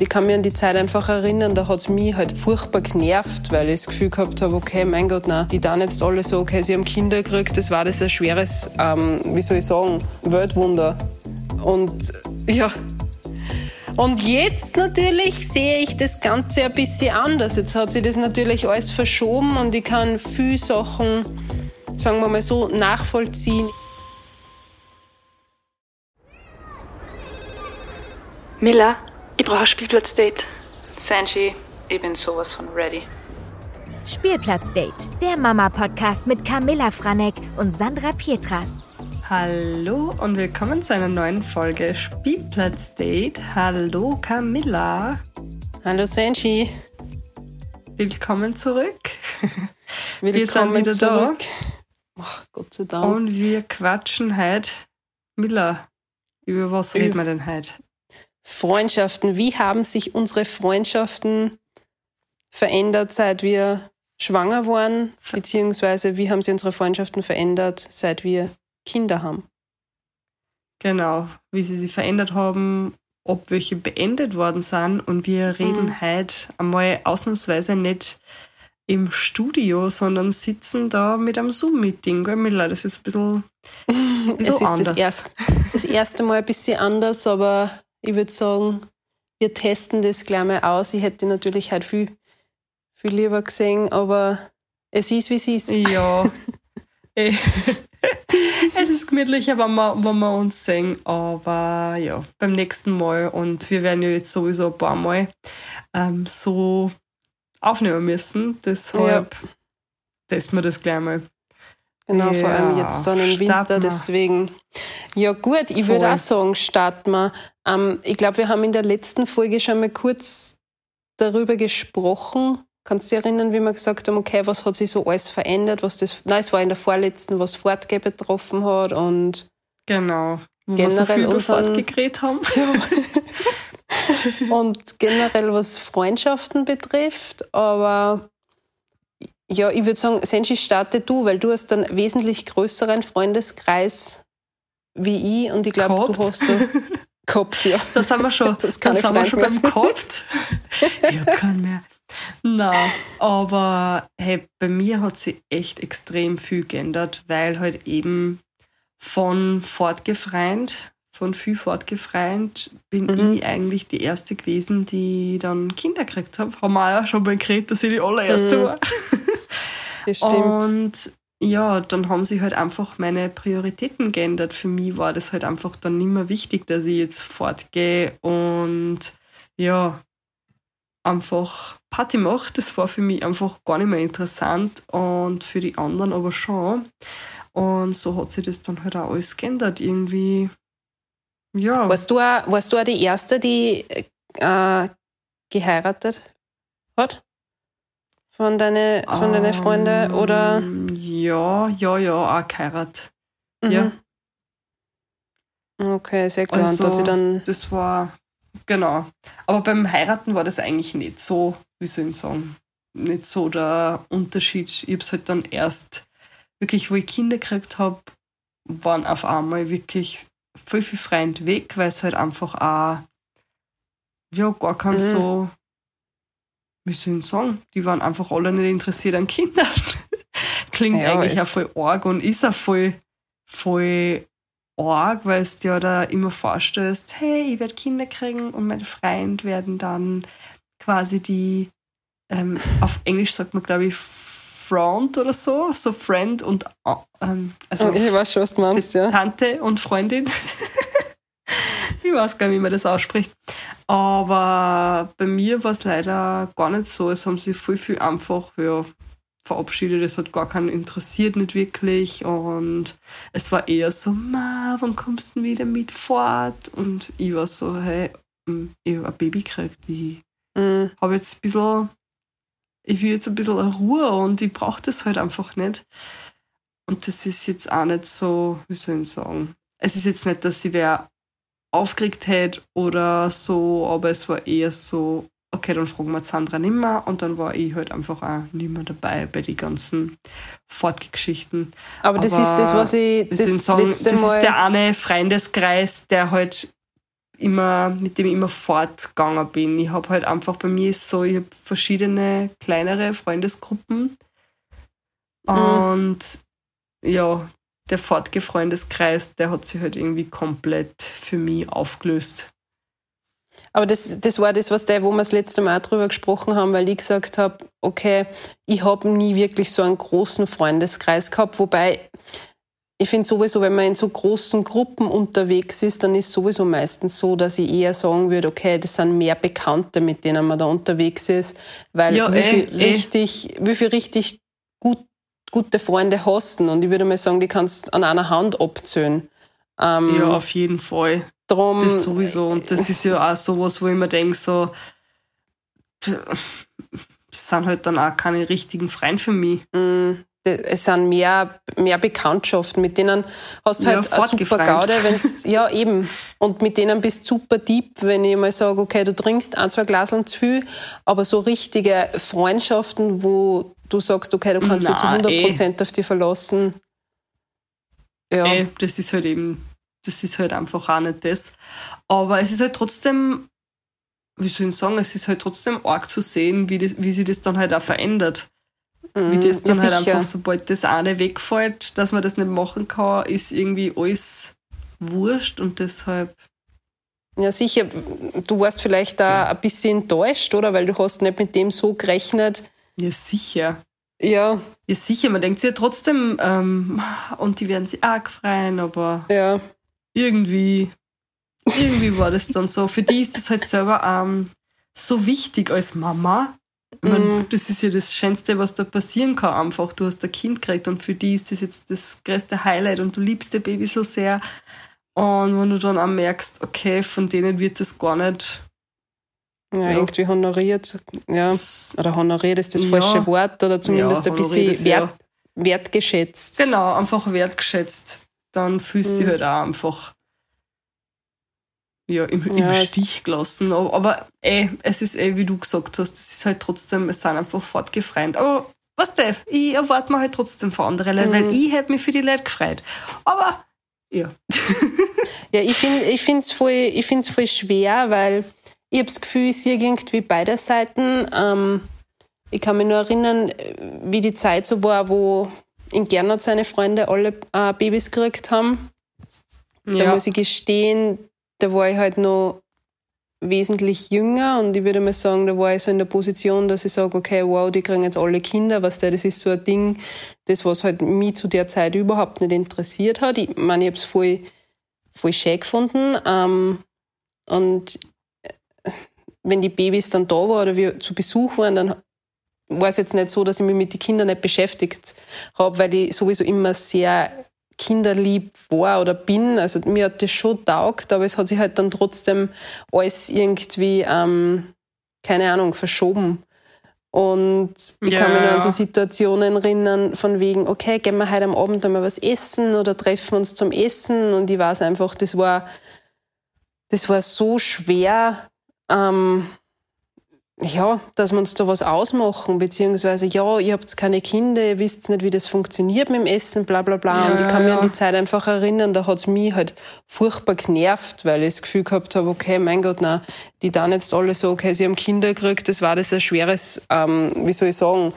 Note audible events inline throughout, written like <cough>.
Ich kann mich an die Zeit einfach erinnern, da hat es mich halt furchtbar genervt, weil ich das Gefühl gehabt habe, okay, mein Gott, nein, die dann jetzt alle so, okay, sie haben Kinder gekriegt, das war das ein schweres, ähm, wie soll ich sagen, Weltwunder. Und ja, und jetzt natürlich sehe ich das Ganze ein bisschen anders. Jetzt hat sich das natürlich alles verschoben und ich kann viele Sachen, sagen wir mal so, nachvollziehen. Miller, ich brauche ein Spielplatzdate. Sanji, ich bin sowas von ready. Spielplatzdate, der Mama-Podcast mit Camilla Franek und Sandra Pietras. Hallo und willkommen zu einer neuen Folge Spielplatzdate. Hallo Camilla. Hallo Sanji. Willkommen zurück. Willkommen <laughs> wir sind wieder zurück. da. Oh, Gott sei Dank. Und wir quatschen heute. Miller, über was reden wir denn heute? Freundschaften. Wie haben sich unsere Freundschaften verändert, seit wir schwanger waren? Beziehungsweise wie haben sich unsere Freundschaften verändert, seit wir Kinder haben? Genau, wie sie sich verändert haben, ob welche beendet worden sind. Und wir reden mhm. heute einmal ausnahmsweise nicht im Studio, sondern sitzen da mit einem Zoom-Meeting. Das ist ein bisschen, ein <laughs> bisschen es ist anders. Das, erst, das erste Mal ein bisschen anders, aber ich würde sagen, wir testen das gleich mal aus. Ich hätte natürlich halt viel, viel lieber gesehen, aber es ist, wie es ist. Ja. <laughs> <laughs> Es ist gemütlicher, wenn wir, wenn wir uns sehen, aber ja, beim nächsten Mal und wir werden ja jetzt sowieso ein paar Mal ähm, so aufnehmen müssen, deshalb ja. testen wir das gleich mal. Genau, ja, vor allem jetzt dann im Winter, deswegen. Ja gut, ich würde auch sagen, starten wir. Ähm, ich glaube, wir haben in der letzten Folge schon mal kurz darüber gesprochen. Kannst du dich erinnern, wie wir gesagt haben, okay, was hat sich so alles verändert, was das, nein, es war in der vorletzten, was Fortgeh betroffen hat und genau, wo generell wir so viel unseren, geredet haben. <laughs> <laughs> und generell was Freundschaften betrifft, aber ja, ich würde sagen, Senshi, starte du, weil du hast einen wesentlich größeren Freundeskreis wie ich und ich glaube, du hast da <laughs> gehabt, ja. Das haben wir schon, <laughs> das, das haben wir schon beim gehabt. ich habe keinen mehr. Na, aber hey, bei mir hat sich echt extrem viel geändert, weil halt eben von fortgefreint, von viel fortgefreint, bin mhm. ich eigentlich die erste gewesen, die dann Kinder gekriegt habe. Haben wir auch schon mal geredet, dass ich die allererste mhm. war. Bestimmt. Und ja, dann haben sich halt einfach meine Prioritäten geändert. Für mich war das halt einfach dann nicht mehr wichtig, dass ich jetzt fortgehe und ja, einfach Party mache. Das war für mich einfach gar nicht mehr interessant und für die anderen aber schon. Und so hat sich das dann halt auch alles geändert. Irgendwie, ja. Warst du auch, warst du auch die Erste, die äh, geheiratet hat? Von deinen von deine Freunden oder? Ähm, ja, ja, ja, auch geheiratet. Mhm. Ja. Okay, sehr klar. Also, und dann das war, genau. Aber beim Heiraten war das eigentlich nicht so, wie soll ich sagen, nicht so der Unterschied. Ich habe es halt dann erst wirklich, wo ich Kinder gekriegt habe, waren auf einmal wirklich viel, viel Freund weg, weil es halt einfach auch ja, gar kein mhm. so wie soll ich sagen, die waren einfach alle nicht interessiert an Kindern. <laughs> Klingt ja, eigentlich auch voll arg und ist auch voll, voll arg, weil es dir da immer vorstellst, hey, ich werde Kinder kriegen und mein Freund werden dann quasi die, ähm, auf Englisch sagt man, glaube ich, Front oder so, so Friend und äh, ähm, also ich weiß schon, was du meinst, ja. Tante und Freundin. <laughs> ich weiß gar nicht, wie man das ausspricht. Aber bei mir war es leider gar nicht so. Es haben sich voll viel einfach ja, verabschiedet. Es hat gar keinen interessiert, nicht wirklich. Und es war eher so, Ma, wann kommst du denn wieder mit fort? Und ich war so, hey, hm, ich habe ein Baby gekriegt. Ich mhm. habe jetzt ein bisschen, ich will jetzt ein bisschen Ruhe und ich brauche das halt einfach nicht. Und das ist jetzt auch nicht so, wie soll ich sagen, es ist jetzt nicht, dass sie wer aufgeregt hätte oder so, aber es war eher so, okay, dann fragen wir Sandra nimmer und dann war ich halt einfach auch nimmer dabei bei den ganzen Fortgeschichten. Aber das aber ist das, was ich das sagen, letzte das Mal... ist der eine Freundeskreis, der halt immer, mit dem ich immer fortgegangen bin. Ich habe halt einfach, bei mir ist so, ich habe verschiedene kleinere Freundesgruppen. Mhm. Und ja, der Fortgefreundeskreis, der hat sich halt irgendwie komplett für mich aufgelöst. Aber das, das war das, was der, wo wir das letzte Mal drüber gesprochen haben, weil ich gesagt habe, okay, ich habe nie wirklich so einen großen Freundeskreis gehabt, wobei ich finde sowieso, wenn man in so großen Gruppen unterwegs ist, dann ist sowieso meistens so, dass ich eher sagen würde, okay, das sind mehr Bekannte, mit denen man da unterwegs ist, weil Ja, wie, eh, viel eh. richtig, wie viel richtig gut, gute Freunde hast und ich würde mal sagen, die kannst an einer Hand abzählen. Ähm, Ja, auf jeden Fall. drum, Das sowieso. Und das ist ja auch sowas, wo ich mir denke, so, das sind halt dann auch keine richtigen Freunde für mich. Mm, es sind mehr, mehr Bekanntschaften, mit denen hast du Ja, halt eine super. Gaude, wenn's, <laughs> ja eben. Und mit denen bist du super deep, wenn ich mal sage, okay, du trinkst ein, zwei Glaseln zu viel, aber so richtige Freundschaften, wo du sagst, okay, du kannst dich zu Na, 100% auf die verlassen. Ja, Ey, Eh, das ist halt eben, das ist halt einfach auch nicht das. Aber es ist halt trotzdem, wie soll ich sagen, es ist halt trotzdem arg zu sehen, wie, das, wie sich das dann halt auch verändert. Wie mm, das dann ja, halt sicher. einfach, sobald das eine wegfällt, dass man das nicht machen kann, ist irgendwie alles wurscht und deshalb, Ja, sicher. Du warst vielleicht da ein bisschen enttäuscht, oder? Weil du hast nicht mit dem so gerechnet. Ja sicher. Ja, Ja sicher, man denkt sich ja trotzdem, ähm, und die werden sich arg freuen, aber ja. irgendwie, irgendwie war das dann so. Für die ist es halt selber ähm, so wichtig als Mama. Ich mein, Mhm. Das ist ja das Schönste, was da passieren kann. Einfach, du hast ein Kind gekriegt und für die ist das jetzt das größte Highlight und du liebst dein Baby so sehr. Und wenn du dann auch merkst, okay, von denen wird das gar nicht. Ja, Ja. irgendwie honoriert. Ja. Oder honoriert ist das Ja. falsche Wort oder zumindest Ja, ein bisschen wert, wertgeschätzt. Genau, einfach wertgeschätzt. Dann fühlst du dich Mhm. halt auch einfach ja, im, im es- Stich gelassen. Aber, aber ey, es ist eh, wie du gesagt hast, es ist halt trotzdem, es sind einfach fortgefreut. Aber was du, ich erwarte mir halt trotzdem von anderen Leuten, weil Mhm. ich hätte mich für die Leute gefreut. Aber ja. <laughs> Ja, ich finde ich find's voll, ich find's voll schwer, weil ich habe das Gefühl, ich sehe irgendwie beide Seiten. Ähm, ich kann mich nur erinnern, wie die Zeit so war, wo in Gernot seine Freunde alle äh, Babys gekriegt haben. Da ja. muss ich gestehen, da war ich halt noch wesentlich jünger und ich würde mal sagen, da war ich so in der Position, dass ich sage, okay, wow, die kriegen jetzt alle Kinder, was das ist so ein Ding, das was halt mich zu der Zeit überhaupt nicht interessiert hat. Ich meine, ich habe es voll, voll schön gefunden ähm, und wenn die Babys dann da waren oder wir zu Besuch waren, dann war es jetzt nicht so, dass ich mich mit den Kindern nicht beschäftigt habe, weil ich sowieso immer sehr kinderlieb war oder bin. Also mir hat das schon taugt, aber es hat sich halt dann trotzdem alles irgendwie, ähm, keine Ahnung, verschoben. Und ich Ja, kann mich nur an so. Situationen erinnern, von wegen, okay, gehen wir heute am Abend einmal was essen oder treffen uns zum Essen. Und ich weiß einfach, das war, das war so schwer, ähm, ja, dass wir uns da was ausmachen, beziehungsweise, ja, ihr habt keine Kinder, ihr wisst nicht, wie das funktioniert mit dem Essen, bla bla bla. Ja, und ich kann mich ja. an die Zeit einfach erinnern, da hat's mich halt furchtbar genervt, weil ich das Gefühl gehabt habe, okay, mein Gott, na, die dann jetzt alle so, okay, sie haben Kinder gekriegt, das war das ein schweres, ähm, wie soll ich sagen,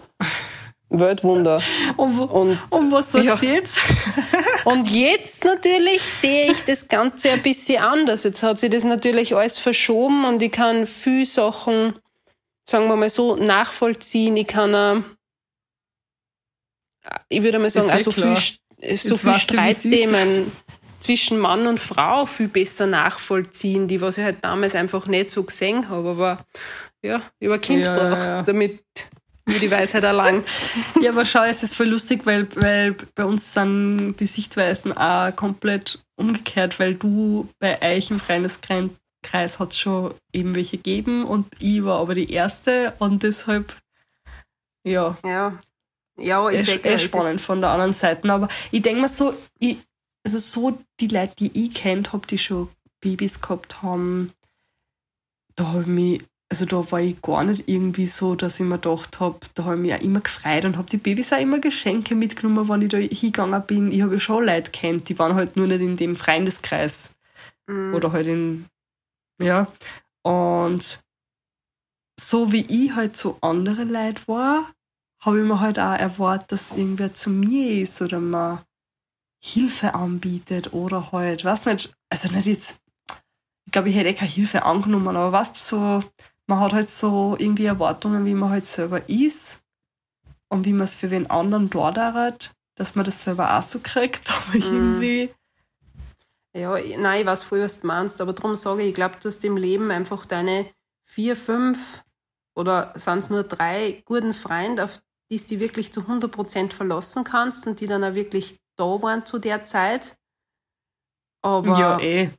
Weltwunder. Und, wo- Und, und was sagst ja. du <laughs> jetzt? und jetzt natürlich sehe ich das Ganze ein bisschen anders. Jetzt hat sich das natürlich alles verschoben und ich kann viel Sachen, sagen wir mal so, nachvollziehen. Ich kann, ich würde mal sagen, eh also klar. viel, so Jetzt viel. Streitthemen zwischen Mann und Frau viel besser nachvollziehen, die was ich halt damals einfach nicht so gesehen habe. Aber ja, ein Kind Ja, ja, gebraucht, ja. damit mir die Weisheit erlangt. Ja, aber schau, es ist voll lustig, weil, weil bei uns sind die Sichtweisen auch komplett umgekehrt, weil du bei euch im Freundeskreis hat schon eben welche gegeben und ich war aber die erste und deshalb, ja, Ja. Ja, ist eh ja, spannend von der anderen Seite. Aber ich denke mal so, ich, also so die Leute, die ich kennt habe, die schon Babys gehabt haben, da habe ich mich, also da war ich gar nicht irgendwie so, dass ich mir gedacht habe, da habe ich mich auch immer gefreut und habe die Babys auch immer Geschenke mitgenommen, wenn ich da hingegangen bin. Ich habe ja schon Leute kennt, die waren halt nur nicht in dem Freundeskreis Mhm. oder halt in Ja. Und so wie ich halt so andere Leute war, habe ich mir halt auch erwartet, dass irgendwer zu mir ist oder mal Hilfe anbietet oder halt, weiß nicht, also nicht jetzt, ich glaube, ich hätte eh keine Hilfe angenommen, aber du, so, man hat halt so irgendwie Erwartungen, wie man halt selber ist und wie man es für wen anderen dort hat, dass man das selber auch so kriegt, <laughs> aber Mhm. irgendwie, Ja, nein, ich weiß voll, was du meinst, aber darum sage ich, ich glaube, du hast im Leben einfach deine vier, fünf oder sind es nur drei guten Freunde, auf die du dich wirklich zu 100% verlassen kannst und die dann auch wirklich da waren zu der Zeit. Aber ja, eh.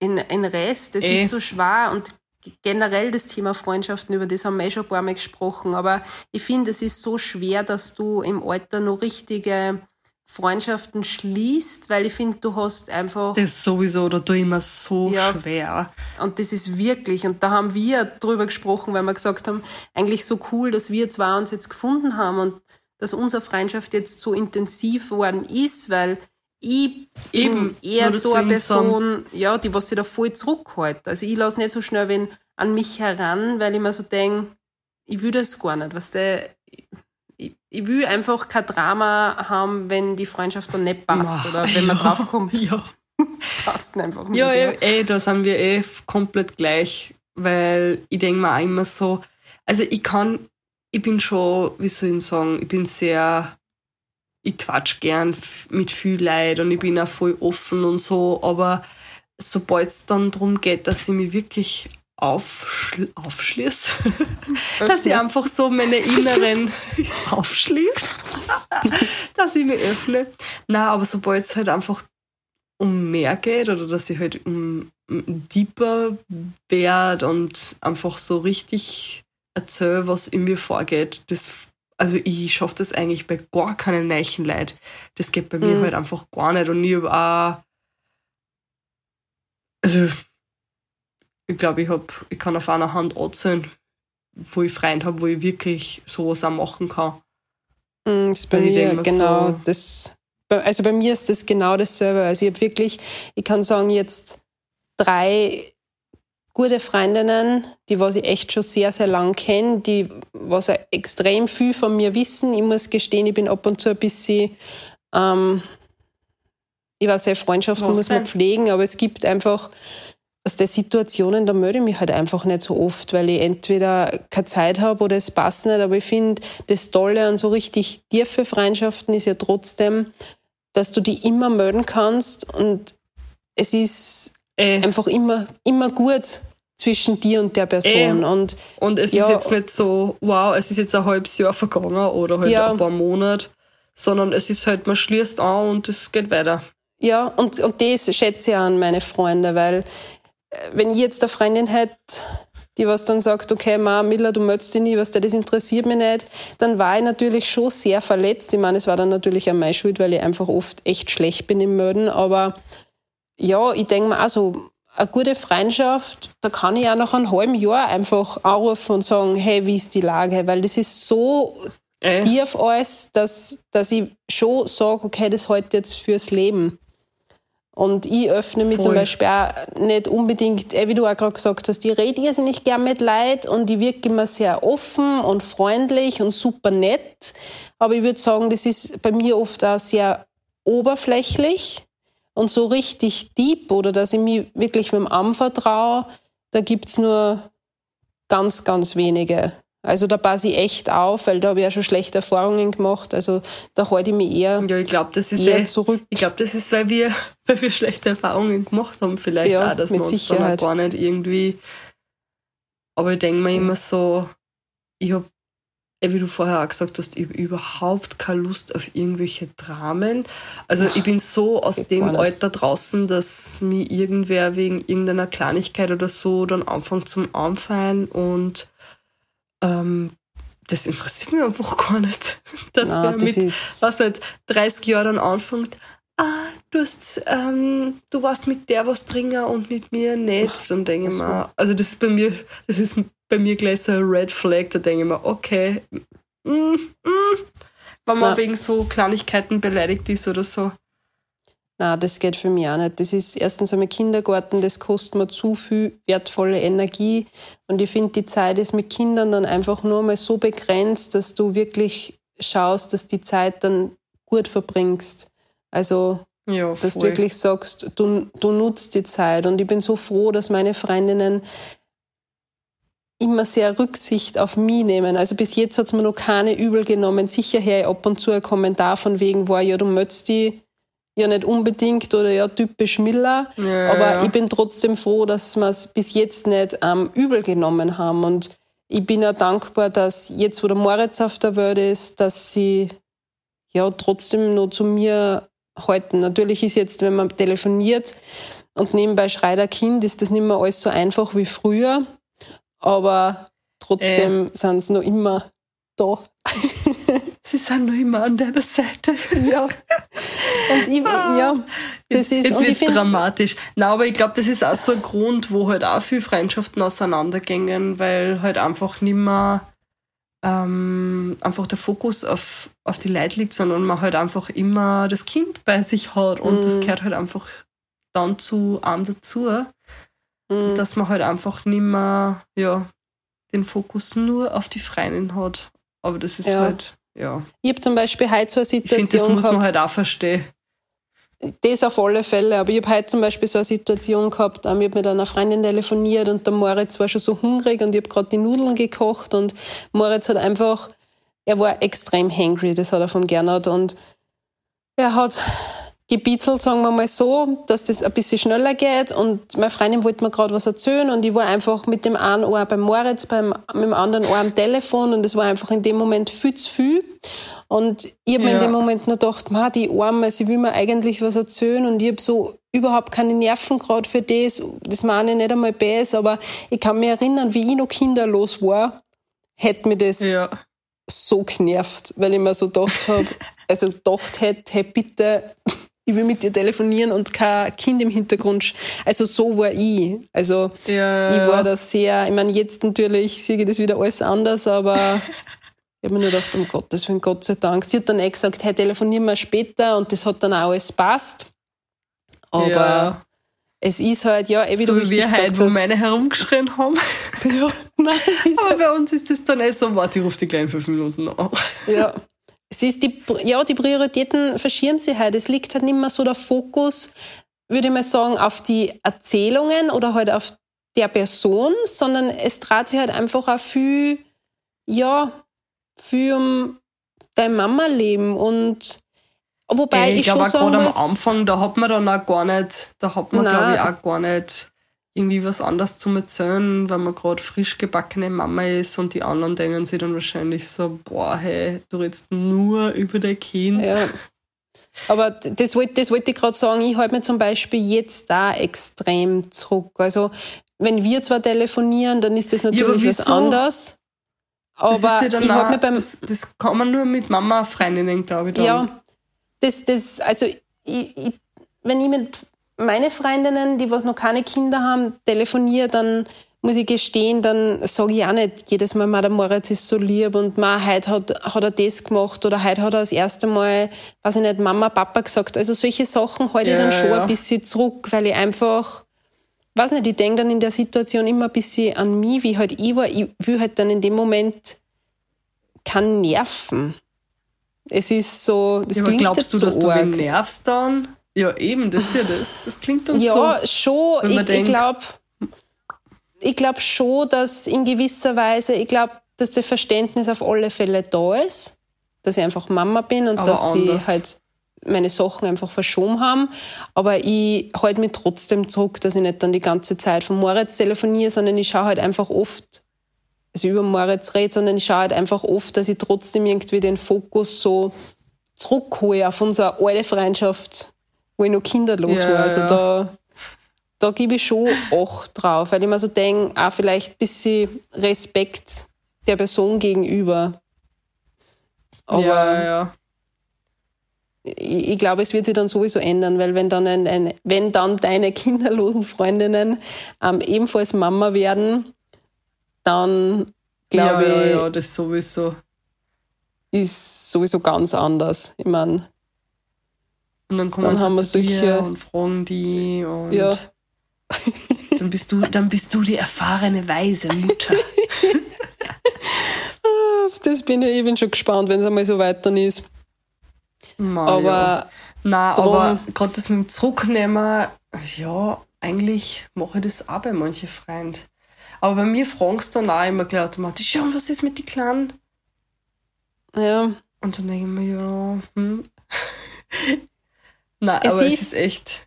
in, in Rest, das Eh. ist so schwer und generell das Thema Freundschaften, über das haben wir eh schon ein paar Mal gesprochen, aber ich finde, es ist so schwer, dass du im Alter noch richtige Freundschaften schließt, weil ich finde, du hast einfach Das sowieso, da tue ich mir so Ja. schwer. und das ist wirklich, und da haben wir drüber gesprochen, weil wir gesagt haben, eigentlich so cool, dass wir zwei uns jetzt gefunden haben und dass unsere Freundschaft jetzt so intensiv worden ist, weil ich Eben, bin eher so eine Person, ja, die was sich da voll zurückhält. Also ich lasse nicht so schnell wen an mich heran, weil ich mir so denke, ich will das gar nicht, was der ich, ich will einfach kein Drama haben, wenn die Freundschaft dann nicht passt Ja, oder wenn man ja, draufkommt, <laughs> Ja. passt einfach nicht. Ja, eh, eh, da sind wir eh komplett gleich, weil ich denke mir auch immer so, also ich kann, ich bin schon, wie soll ich sagen, ich bin sehr, ich quatsch gern mit viel Leid und ich bin auch voll offen und so, aber sobald es dann darum geht, dass ich mich wirklich aufschl aufschließe, <laughs> dass ich einfach so meine inneren <laughs> aufschließe, <laughs> dass ich mich öffne. Na, aber sobald es halt einfach um mehr geht oder dass ich halt um, um deeper werde und einfach so richtig erzähle, was in mir vorgeht, das also ich schaffe das eigentlich bei gar keinen neuen Leid. Das geht bei mir Mhm. halt einfach gar nicht. Und ich habe auch also ich glaube, ich hab, ich kann auf einer Hand anzählen, wo ich Freunde habe, wo ich wirklich sowas auch machen kann. Mm, ist bei mir denk mir genau so- das. Also bei mir ist das genau dasselbe. Also ich habe wirklich, ich kann sagen, jetzt drei gute Freundinnen, die was ich echt schon sehr, sehr lang kenne, die was extrem viel von mir wissen. Ich muss gestehen, ich bin ab und zu ein bisschen, ähm, ich weiß, ja, Freundschaften Was muss man denn? pflegen, aber es gibt einfach aus der Situationen, da melde ich mich halt einfach nicht so oft, weil ich entweder keine Zeit habe oder es passt nicht. Aber ich finde, das Tolle an so richtig tiefe Freundschaften ist ja trotzdem, dass du die immer melden kannst und es ist Äh, einfach immer, immer gut zwischen dir und der Person. Eh. Und Und es Ja. ist jetzt nicht so, wow, es ist jetzt ein halbes Jahr vergangen oder halt Ja. ein paar Monate, sondern es ist halt, man schließt an und es geht weiter. ja, und, und das schätze ich an meine Freunde, weil äh, wenn ich jetzt eine Freundin hätte, die was dann sagt, okay, Ma, Miller, du möchtest dich nie, was das interessiert mich nicht, dann war ich natürlich schon sehr verletzt. Ich meine, es war dann natürlich auch meine Schuld, weil ich einfach oft echt schlecht bin im Möden, aber ja, ich denke mir auch so, eine gute Freundschaft, da kann ich auch nach einem halben Jahr einfach anrufen und sagen, hey, wie ist die Lage? Weil das ist so Äh, tief alles, dass, dass ich schon sage, okay, das halt jetzt fürs Leben. Und ich öffne mich Voll. zum Beispiel auch nicht unbedingt, eh, wie du auch gerade gesagt hast, ich rede irrsinnig gern mit Leid und ich wirke immer sehr offen und freundlich und super nett. Aber ich würde sagen, das ist bei mir oft auch sehr oberflächlich und so richtig deep oder dass ich mich wirklich mit dem anvertraue, da gibt's nur ganz, ganz wenige. Also da passe ich echt auf, weil da habe ich ja schon schlechte Erfahrungen gemacht. Also da halte ich mich eher, ja, ich glaube, das ist eher eh, zurück. ich glaube, das ist, weil wir, <laughs> weil wir schlechte Erfahrungen gemacht haben, vielleicht Ja, auch, dass mit wir uns Sicherheit. dann auch gar nicht irgendwie, aber ich denke mir immer so, ich habe, wie du vorher auch gesagt hast, ich habe überhaupt keine Lust auf irgendwelche Dramen. Also ich bin so aus dem. Alter draußen, dass mir irgendwer wegen irgendeiner Kleinigkeit oder so dann anfängt zum Anfallen und ähm, das interessiert mich einfach <laughs> gar nicht. Dass Na, das mit, was nicht, 30 Jahren dann anfängt, ah, du hast, ähm, du warst mit der was trinken und mit mir nicht. Dann denke ich mir, also das ist bei mir, das ist bei mir gleich so ein Red Flag, da denke ich mir, okay, mm, mm, wenn man Na. wegen so Kleinigkeiten beleidigt ist oder so. na, das geht für mich auch nicht. Das ist erstens einmal Kindergarten, das kostet mir zu viel wertvolle Energie. Und ich finde, die Zeit ist mit Kindern dann einfach nur mal so begrenzt, dass du wirklich schaust, dass die Zeit dann gut verbringst. Also, Ja, dass du wirklich sagst, du, du nutzt die Zeit. Und ich bin so froh, dass meine Freundinnen immer sehr Rücksicht auf mich nehmen. Also bis jetzt hat's mir noch keine übel genommen. Sicher her ab und zu ein Kommentar von wegen, war ja, du möchtest die ja nicht unbedingt oder ja, typisch Miller. Ja, Aber ja. ich bin trotzdem froh, dass wir es bis jetzt nicht ähm, übel genommen haben. Und ich bin ja dankbar, dass jetzt, wo der Moritz auf der Welt ist, dass sie ja trotzdem noch zu mir halten. Natürlich ist jetzt, wenn man telefoniert und nebenbei schreit ein Kind, ist das nicht mehr alles so einfach wie früher. Aber trotzdem sind sie noch immer da. <laughs> Sie sind noch immer an deiner Seite. Ja. Und ich, ja, das ist, Jetzt und ich wird's dramatisch. Na, aber ich glaube, das ist auch so ein Grund, wo halt auch viele Freundschaften auseinandergingen, weil halt einfach nimmer ähm, einfach der Fokus auf, auf die Leute liegt, sondern man halt einfach immer das Kind bei sich hat und das Mhm. gehört halt einfach dann zu einem dazu, Mhm. dass man halt einfach nimmer, ja, den Fokus nur auf die Freundin hat. Aber das ist Ja. halt, ja. Ich habe zum Beispiel heute so eine Ich finde, Situation das muss man gehabt, halt auch verstehen. das auf alle Fälle, aber ich habe heute zum Beispiel so eine Situation gehabt, ähm, ich habe mit einer Freundin telefoniert und der Moritz war schon so hungrig und ich habe gerade die Nudeln gekocht und Moritz hat einfach, er war extrem hangry, das hat er von Gernot und er hat gebietelt, sagen wir mal so, dass das ein bisschen schneller geht und meine Freundin wollte mir gerade was erzählen und ich war einfach mit dem einen Ohr beim Moritz, beim, mit dem anderen Ohr am Telefon und es war einfach in dem Moment viel zu viel und ich habe mir in Ja. dem Moment nur gedacht, ma, die Arme, sie will mir eigentlich was erzählen und ich habe so überhaupt keine Nerven gerade für das. Das meine ich nicht einmal besser, aber ich kann mich erinnern, wie ich noch kinderlos war, hätte mir das Ja. so genervt, weil ich mir so gedacht habe, <laughs> also gedacht hätte, hey, bitte, ich will mit dir telefonieren und kein Kind im Hintergrund. Also so war ich. Also Ja, ich war ja. da sehr, ich meine, jetzt natürlich sehe ich das wieder alles anders, aber <laughs> ich habe mir nur gedacht, um Gottes Willen, Gott sei Dank. Sie hat dann eh gesagt, hey, telefonieren wir später und das hat dann auch alles passt. Aber Ja. es ist halt, ja, eh wie so wie wir heute, wo meine herumgeschrien haben. <laughs> ja, nein, Aber bei uns ist das dann eh so, warte, ich rufe die gleich in fünf Minuten an. Ja. Es ist die, ja, die Prioritäten verschieben sich halt. Es liegt halt nicht mehr so der Fokus, würde ich mal sagen, auf die Erzählungen oder halt auf der Person, sondern es dreht sich halt einfach auch viel, ja, viel um dein Mama-Leben und wobei ich, ich glaube gerade am Anfang, da hat man dann auch gar nicht, da hat man glaube ich auch gar nicht irgendwie was anderes zum Erzählen, weil man gerade frisch gebackene Mama ist und die anderen denken sich dann wahrscheinlich so, boah, hey, du redest nur über dein Kind. Ja. Aber das wollte das wollte ich gerade sagen, ich halte mir zum Beispiel jetzt da extrem zurück. Also wenn wir zwar telefonieren, dann ist das natürlich was wieso? anderes. Das Aber ist ja dann ich auch, mir beim das, das kann man nur mit Mama-Freundinnen, glaube ich, dann. ja, das, das, also ich, ich, wenn ich mit meine Freundinnen, die was noch keine Kinder haben, telefoniere, dann muss ich gestehen, dann sage ich auch nicht jedes Mal, ma, der Moritz ist so lieb und ma, heute hat, hat er das gemacht oder heute hat er das erste Mal, weiß ich nicht, Mama, Papa gesagt. Also solche Sachen halte ich Ja, dann schon ja. ein bisschen zurück, weil ich einfach, weiß nicht, ich denke dann in der Situation immer ein bisschen an mich, wie halt ich war. Ich will halt dann in dem Moment keinen nerven. Es ist so, das Ja, aber glaubst du, jetzt dass so du arg. wen nervst dann? Ja, eben, das ja das. Das klingt dann Ja, so. schon. wenn Ich, ich glaube ich glaub schon, dass in gewisser Weise, ich glaube, dass das Verständnis auf alle Fälle da ist, dass ich einfach Mama bin und Aber dass anders. sie halt meine Sachen einfach verschoben haben. Aber ich halte mich trotzdem zurück, dass ich nicht dann die ganze Zeit von Moritz telefoniere, sondern ich schaue halt einfach oft, also über Moritz rede, sondern ich schaue halt einfach oft, dass ich trotzdem irgendwie den Fokus so zurückhole auf unsere alte Freundschaft, wo ich noch kinderlos Ja, war. Also ja. da, da gebe ich schon Acht drauf, weil ich mir so denke, auch vielleicht ein bisschen Respekt der Person gegenüber. Aber ja, ja. ich, ich glaube, es wird sich dann sowieso ändern, weil wenn dann, ein, ein, wenn dann deine kinderlosen Freundinnen ähm, ebenfalls Mama werden, dann glaube ja, ja, ich, ja, das sowieso. ist sowieso ganz anders. Ich meine, Und dann kommen Dann sie zu dir und fragen die und Ja. dann bist du, dann bist du die erfahrene weise Mutter. Auf <laughs> das bin ich, bin schon gespannt, wenn es einmal so weit dann ist. Ma, Aber ja. Nein, drum- aber gerade das mit dem Zurücknehmen, ja, eigentlich mache ich das auch bei manchen Freunden. Aber bei mir fragen sie dann auch immer gleich automatisch, ja, und was ist mit den Kleinen? ja, Und dann denke ich mir, ja, hm. Nein, Es aber es ist- ist echt,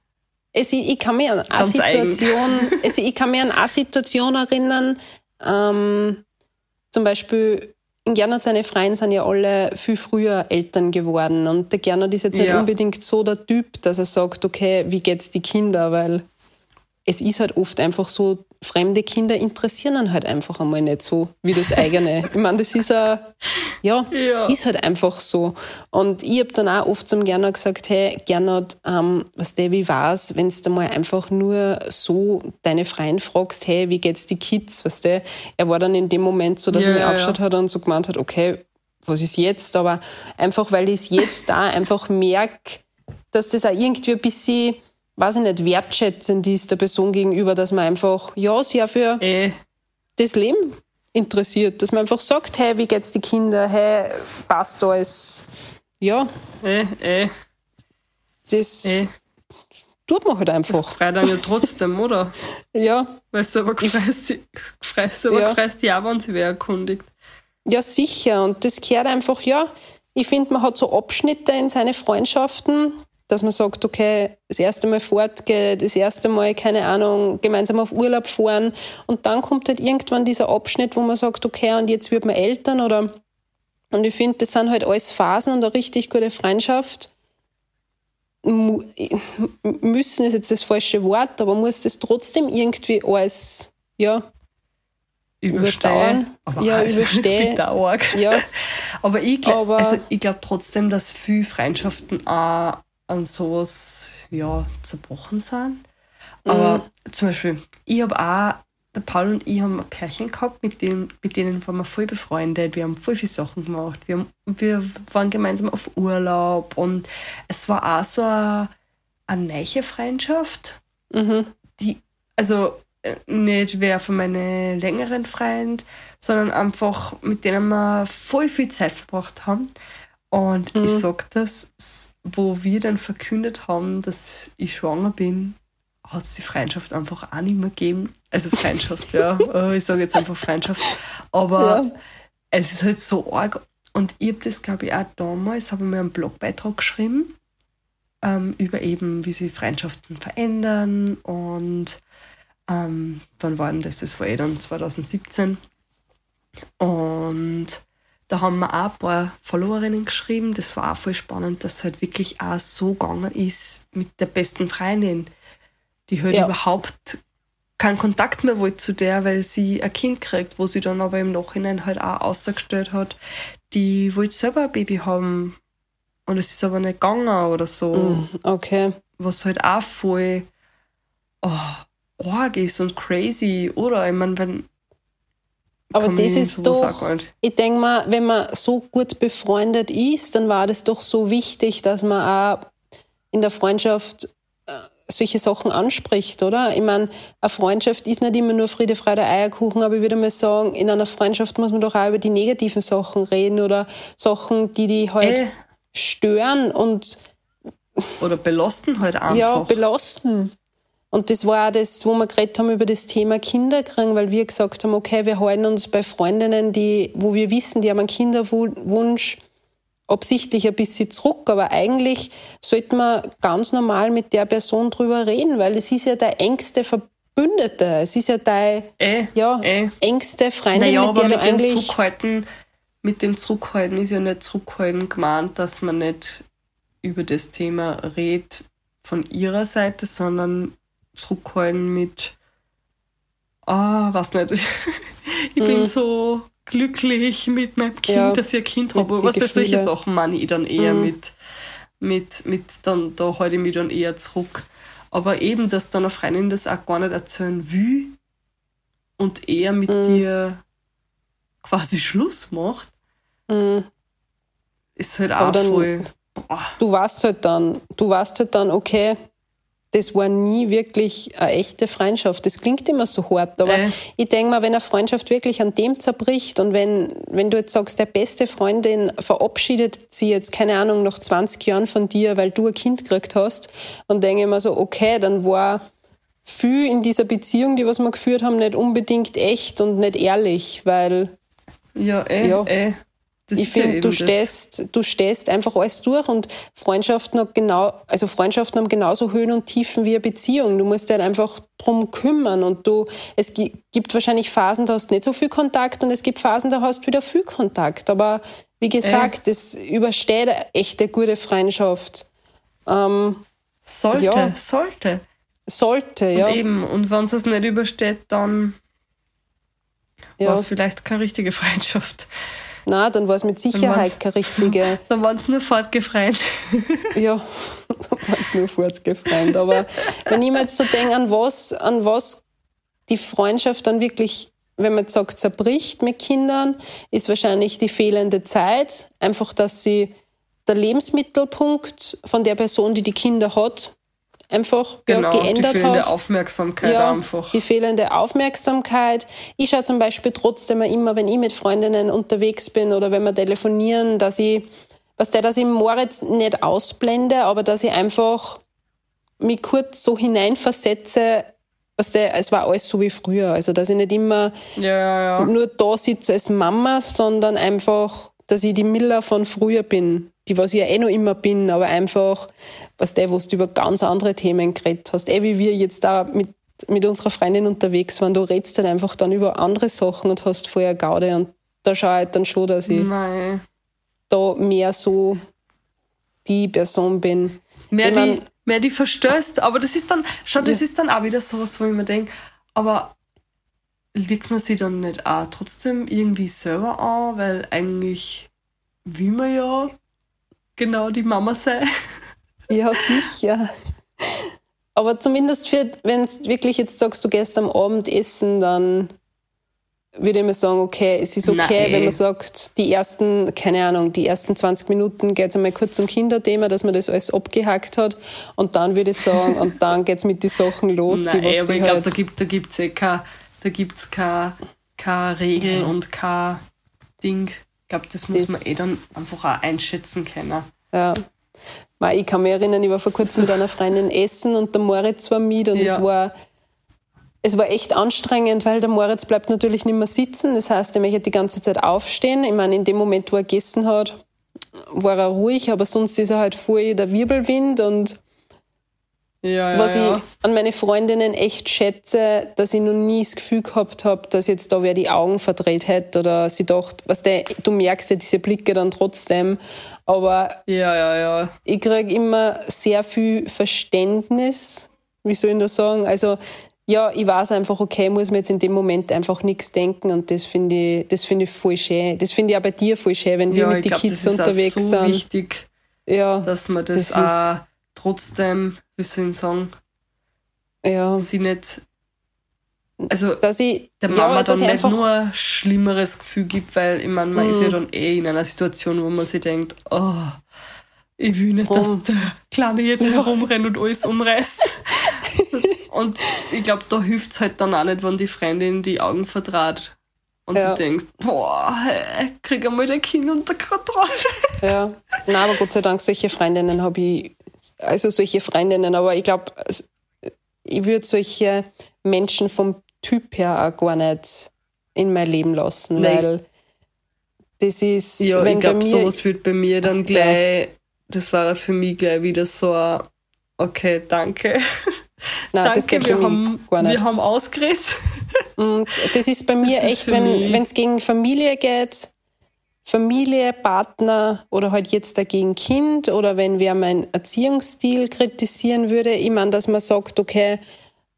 es, ich kann mich an eine. Situation, <laughs> es, ich kann mich an eine Situation erinnern, ähm, zum Beispiel, in Gernot seine Freien sind ja alle viel früher Eltern geworden und der Gernot ist jetzt nicht Ja. unbedingt so der Typ, dass er sagt, okay, wie geht's die Kinder, weil es ist halt oft einfach so, fremde Kinder interessieren ihn halt einfach einmal nicht so wie das eigene. ich meine, das ist ja, ja, Ja. ist halt einfach so. Und ich hab dann auch oft zum Gernot gesagt, hey, Gernot, ähm, was der wie war's, wenn du mal einfach nur so deine Freien fragst, hey, wie geht's die Kids, was der? Er war dann in dem Moment so, dass Ja, er mir ja, angeschaut hat und so gemeint hat, okay, was ist jetzt? Aber einfach, weil ich es jetzt da einfach merke, dass das auch irgendwie ein bisschen, weiß ich nicht, wertschätzend ist der Person gegenüber, dass man einfach, ja, auch für eh, das Leben interessiert, dass man einfach sagt, hey, wie geht's die Kinder, hey, passt alles. Ja, eh, eh, das eh. tut man halt Das einfach. freut dann ja trotzdem, oder? <laughs> Ja, Weil du aber gefreist, gefreist, aber Ja. gefreist ja, wenn sie wer erkundigt. ja, sicher. Und das gehört einfach, ja, ich finde, man hat so Abschnitte in seine Freundschaften, dass man sagt, okay, das erste Mal fortgehen, das erste Mal, keine Ahnung, gemeinsam auf Urlaub fahren. Und dann kommt halt irgendwann dieser Abschnitt, wo man sagt, okay, und jetzt wird man Eltern oder, und ich finde, das sind halt alles Phasen und eine richtig gute Freundschaft. Müssen ist jetzt das falsche Wort, aber muss das trotzdem irgendwie alles, ja, Überdauern. Aber Ja, <laughs> überstehen. ja, <laughs> Aber ich glaube also ich glaub trotzdem, dass viele Freundschaften auch an sowas ja, zerbrochen sind. Aber zum Beispiel, ich habe auch, der Paul und ich haben ein Pärchen gehabt, mit denen, mit denen waren wir voll befreundet. Wir haben voll viele Sachen gemacht. Wir, haben, wir waren gemeinsam auf Urlaub und es war auch so eine, eine neue Freundschaft mhm, die, also äh, nicht wer von meinen längeren Freund, sondern einfach mit denen wir voll viel Zeit verbracht haben. Und ich sag das, wo wir dann verkündet haben, dass ich schwanger bin, hat es die Freundschaft einfach auch nicht mehr gegeben. Also Freundschaft, ja. <laughs> äh, Ich sage jetzt einfach Freundschaft. Aber Ja. es ist halt so arg. Und ich habe das, glaube ich, auch damals, habe ich mir einen Blogbeitrag geschrieben ähm, über eben, wie sich Freundschaften verändern und ähm, wann war denn das? Das war eh dann 2017. Und da haben wir auch ein paar Followerinnen geschrieben. Das war auch voll spannend, dass es halt wirklich auch so gegangen ist mit der besten Freundin, die halt Ja. überhaupt keinen Kontakt mehr wollte zu der, weil sie ein Kind kriegt, wo sie dann aber im Nachhinein halt auch ausgestellt hat, die wollte selber ein Baby haben und es ist aber nicht gegangen oder so mhm, okay. was halt auch voll oh, arg ist und crazy, oder? Ich meine, wenn. Aber das ist doch, ich denke mal, wenn man so gut befreundet ist, dann war das doch so wichtig, dass man auch in der Freundschaft äh, solche Sachen anspricht, oder? Ich meine, eine Freundschaft ist nicht immer nur Friede, Freude, Eierkuchen, aber ich würde mal sagen, in einer Freundschaft muss man doch auch über die negativen Sachen reden oder Sachen, die die halt Äh. stören und Oder belasten halt einfach. ja, belasten. Und das war auch das, wo wir geredet haben über das Thema Kinderkriegen, weil wir gesagt haben, okay, wir halten uns bei Freundinnen, die, wo wir wissen, die haben einen Kinderwunsch, absichtlich ein bisschen zurück. Aber eigentlich sollte man ganz normal mit der Person drüber reden, weil es ist ja der engste Verbündete. Es ist ja deine eh, ja, eh. engste Freundin, Naja, mit aber der mit du dem eigentlich... Zurückhalten, mit dem Zurückhalten ist ja nicht Zurückhalten gemeint, dass man nicht über das Thema redet von ihrer Seite, sondern Zurückhalten mit, ah, was nicht, <laughs> ich bin so glücklich mit meinem Kind, Mhm. Ja, dass ich ein Kind habe. Was nicht, solche. Sachen meine ich dann eher Mhm. mit, mit, mit, dann, da halte ich mich dann eher zurück. Aber eben, dass dann eine Freundin das auch gar nicht erzählen will und eher mit Mhm. dir quasi Schluss macht, Mm. ist halt auch dann- voll. boah, du weißt halt dann, du weißt halt dann, okay, das war nie wirklich eine echte Freundschaft. Das klingt immer so hart, aber Äh. ich denke mal, wenn eine Freundschaft wirklich an dem zerbricht und wenn, wenn du jetzt sagst, der beste Freundin verabschiedet sie jetzt, keine Ahnung, nach 20 Jahren von dir, weil du ein Kind gekriegt hast, und denke ich mir so, okay, dann war viel in dieser Beziehung, die was wir geführt haben, nicht unbedingt echt und nicht ehrlich, weil ja, eh, Ja. eh. Das ich ja finde, eben du stehst, du stehst einfach alles durch und Freundschaften haben genau, also Freundschaften haben genauso Höhen und Tiefen wie eine Beziehung. Du musst dich halt einfach drum kümmern und du, es gi- gibt wahrscheinlich Phasen, da hast du nicht so viel Kontakt und es gibt Phasen, da hast du wieder viel Kontakt. Aber wie gesagt, das übersteht eine echte gute Freundschaft. Ähm, Sollte, Ja. sollte. sollte, Und ja. eben, und wenn es es nicht übersteht, dann ja. war es vielleicht keine richtige <laughs> Freundschaft. Na, dann war es mit Sicherheit keine richtige. <laughs> Dann waren es nur fortgefreut. <laughs> Ja, ganz nur fortgefreund. Aber wenn ich mir jetzt so denke, an was, an was die Freundschaft dann wirklich, wenn man jetzt sagt, zerbricht mit Kindern, ist wahrscheinlich die fehlende Zeit. Einfach, dass sie der Lebensmittelpunkt von der Person, die die Kinder hat, einfach Genau, ja, die geändert fehlende hat. Aufmerksamkeit Ja, einfach. die fehlende Aufmerksamkeit. Ich schaue zum Beispiel trotzdem immer, wenn ich mit Freundinnen unterwegs bin oder wenn wir telefonieren, dass ich, was der, dass ich Moritz nicht ausblende, aber dass ich einfach mich kurz so hineinversetze, was der, es war alles so wie früher. Also, dass ich nicht immer ja, ja. nur da sitze als Mama, sondern einfach, dass ich die Miller von früher bin. Die, was ich ja eh noch immer bin, aber einfach, was der, wo du über ganz andere Themen geredet hast. Eh, wie wir jetzt da mit, mit unserer Freundin unterwegs waren, du redest halt einfach dann über andere Sachen und hast vorher Gaude und da schaue ich halt dann schon, dass ich Nein. da mehr so die Person bin. Mehr Ich die, mein- mehr die verstößt, aber das ist dann, schon, das Ja. ist dann auch wieder sowas, wo ich mir denke, aber liegt man sie dann nicht auch trotzdem irgendwie selber an, weil eigentlich will man ja genau die Mama sein. Ja, sicher. Aber zumindest für, wenn du wirklich jetzt sagst, du gehst am Abend essen, dann würde ich mir sagen, okay, es ist okay, Nein. wenn man sagt, die ersten, keine Ahnung, die ersten 20 Minuten geht es einmal kurz um Kinderthema, dass man das alles abgehackt hat. Und dann würde ich sagen, und dann geht's mit den Sachen los, Nein, die was aber die ich glaube, halt, da gibt da gibt's eh kein, da gibt's kein, keine Regel und kein Ding. Ich glaube, das muss Das- man eh dann einfach auch einschätzen können. Ja. Weil ich kann mich erinnern, ich war vor kurzem mit einer Freundin essen und der Moritz war mit und Ja. es war es war echt anstrengend, weil der Moritz bleibt natürlich nicht mehr sitzen. Das heißt, er möchte die ganze Zeit aufstehen. Ich meine, in dem Moment, wo er gegessen hat, war er ruhig, aber sonst ist er halt voll der Wirbelwind und Ja, ja, was ja. ich an meine Freundinnen echt schätze, dass ich noch nie das Gefühl gehabt habe, dass jetzt da wer die Augen verdreht hätte oder sie dachte, was der, du merkst ja diese Blicke dann trotzdem, aber ja, ja, ja. ich kriege immer sehr viel Verständnis. Wie soll ich das sagen? Also, ja, ich weiß einfach, okay, muss mir jetzt in dem Moment einfach nichts denken und das finde ich, das finde ich voll schön. Das finde ich auch bei dir voll schön, wenn wir ja, mit den Kids das ist unterwegs auch so sind. wichtig, Ja, dass man das, Das auch trotzdem, wie soll ich sagen, ja. sie nicht, also Dass ich, der ja, Mama dass dann ich nicht nur ein schlimmeres Gefühl gibt, weil ich meine, man ist ja dann eh in einer Situation, wo man sich denkt, oh, ich will nicht, dass Drum. der Kleine jetzt herumrennt und alles umreißt. <laughs> und ich glaube, da hilft's halt dann auch nicht, wenn die Freundin die Augen verdraht und Ja. sie denkt, boah, krieg einmal dein Kind unter Kontrolle. Ja. Nein, aber Gott sei Dank, solche Freundinnen habe ich, also solche Freundinnen, aber ich glaube, ich würde solche Menschen vom Typ her auch gar nicht in mein Leben lassen, Nein. weil das ist, Ja, ich glaube, sowas wird bei mir dann gleich, das war für mich gleich wieder so ein, okay, danke. <laughs> nein, danke, das geht wir, für mich haben, gar nicht. wir haben ausgeredet. Und das ist bei <laughs> mir Das echt, wenn es gegen Familie geht, Familie, Partner oder halt jetzt dagegen Kind oder wenn wer meinen Erziehungsstil kritisieren würde, ich meine, dass man sagt, okay,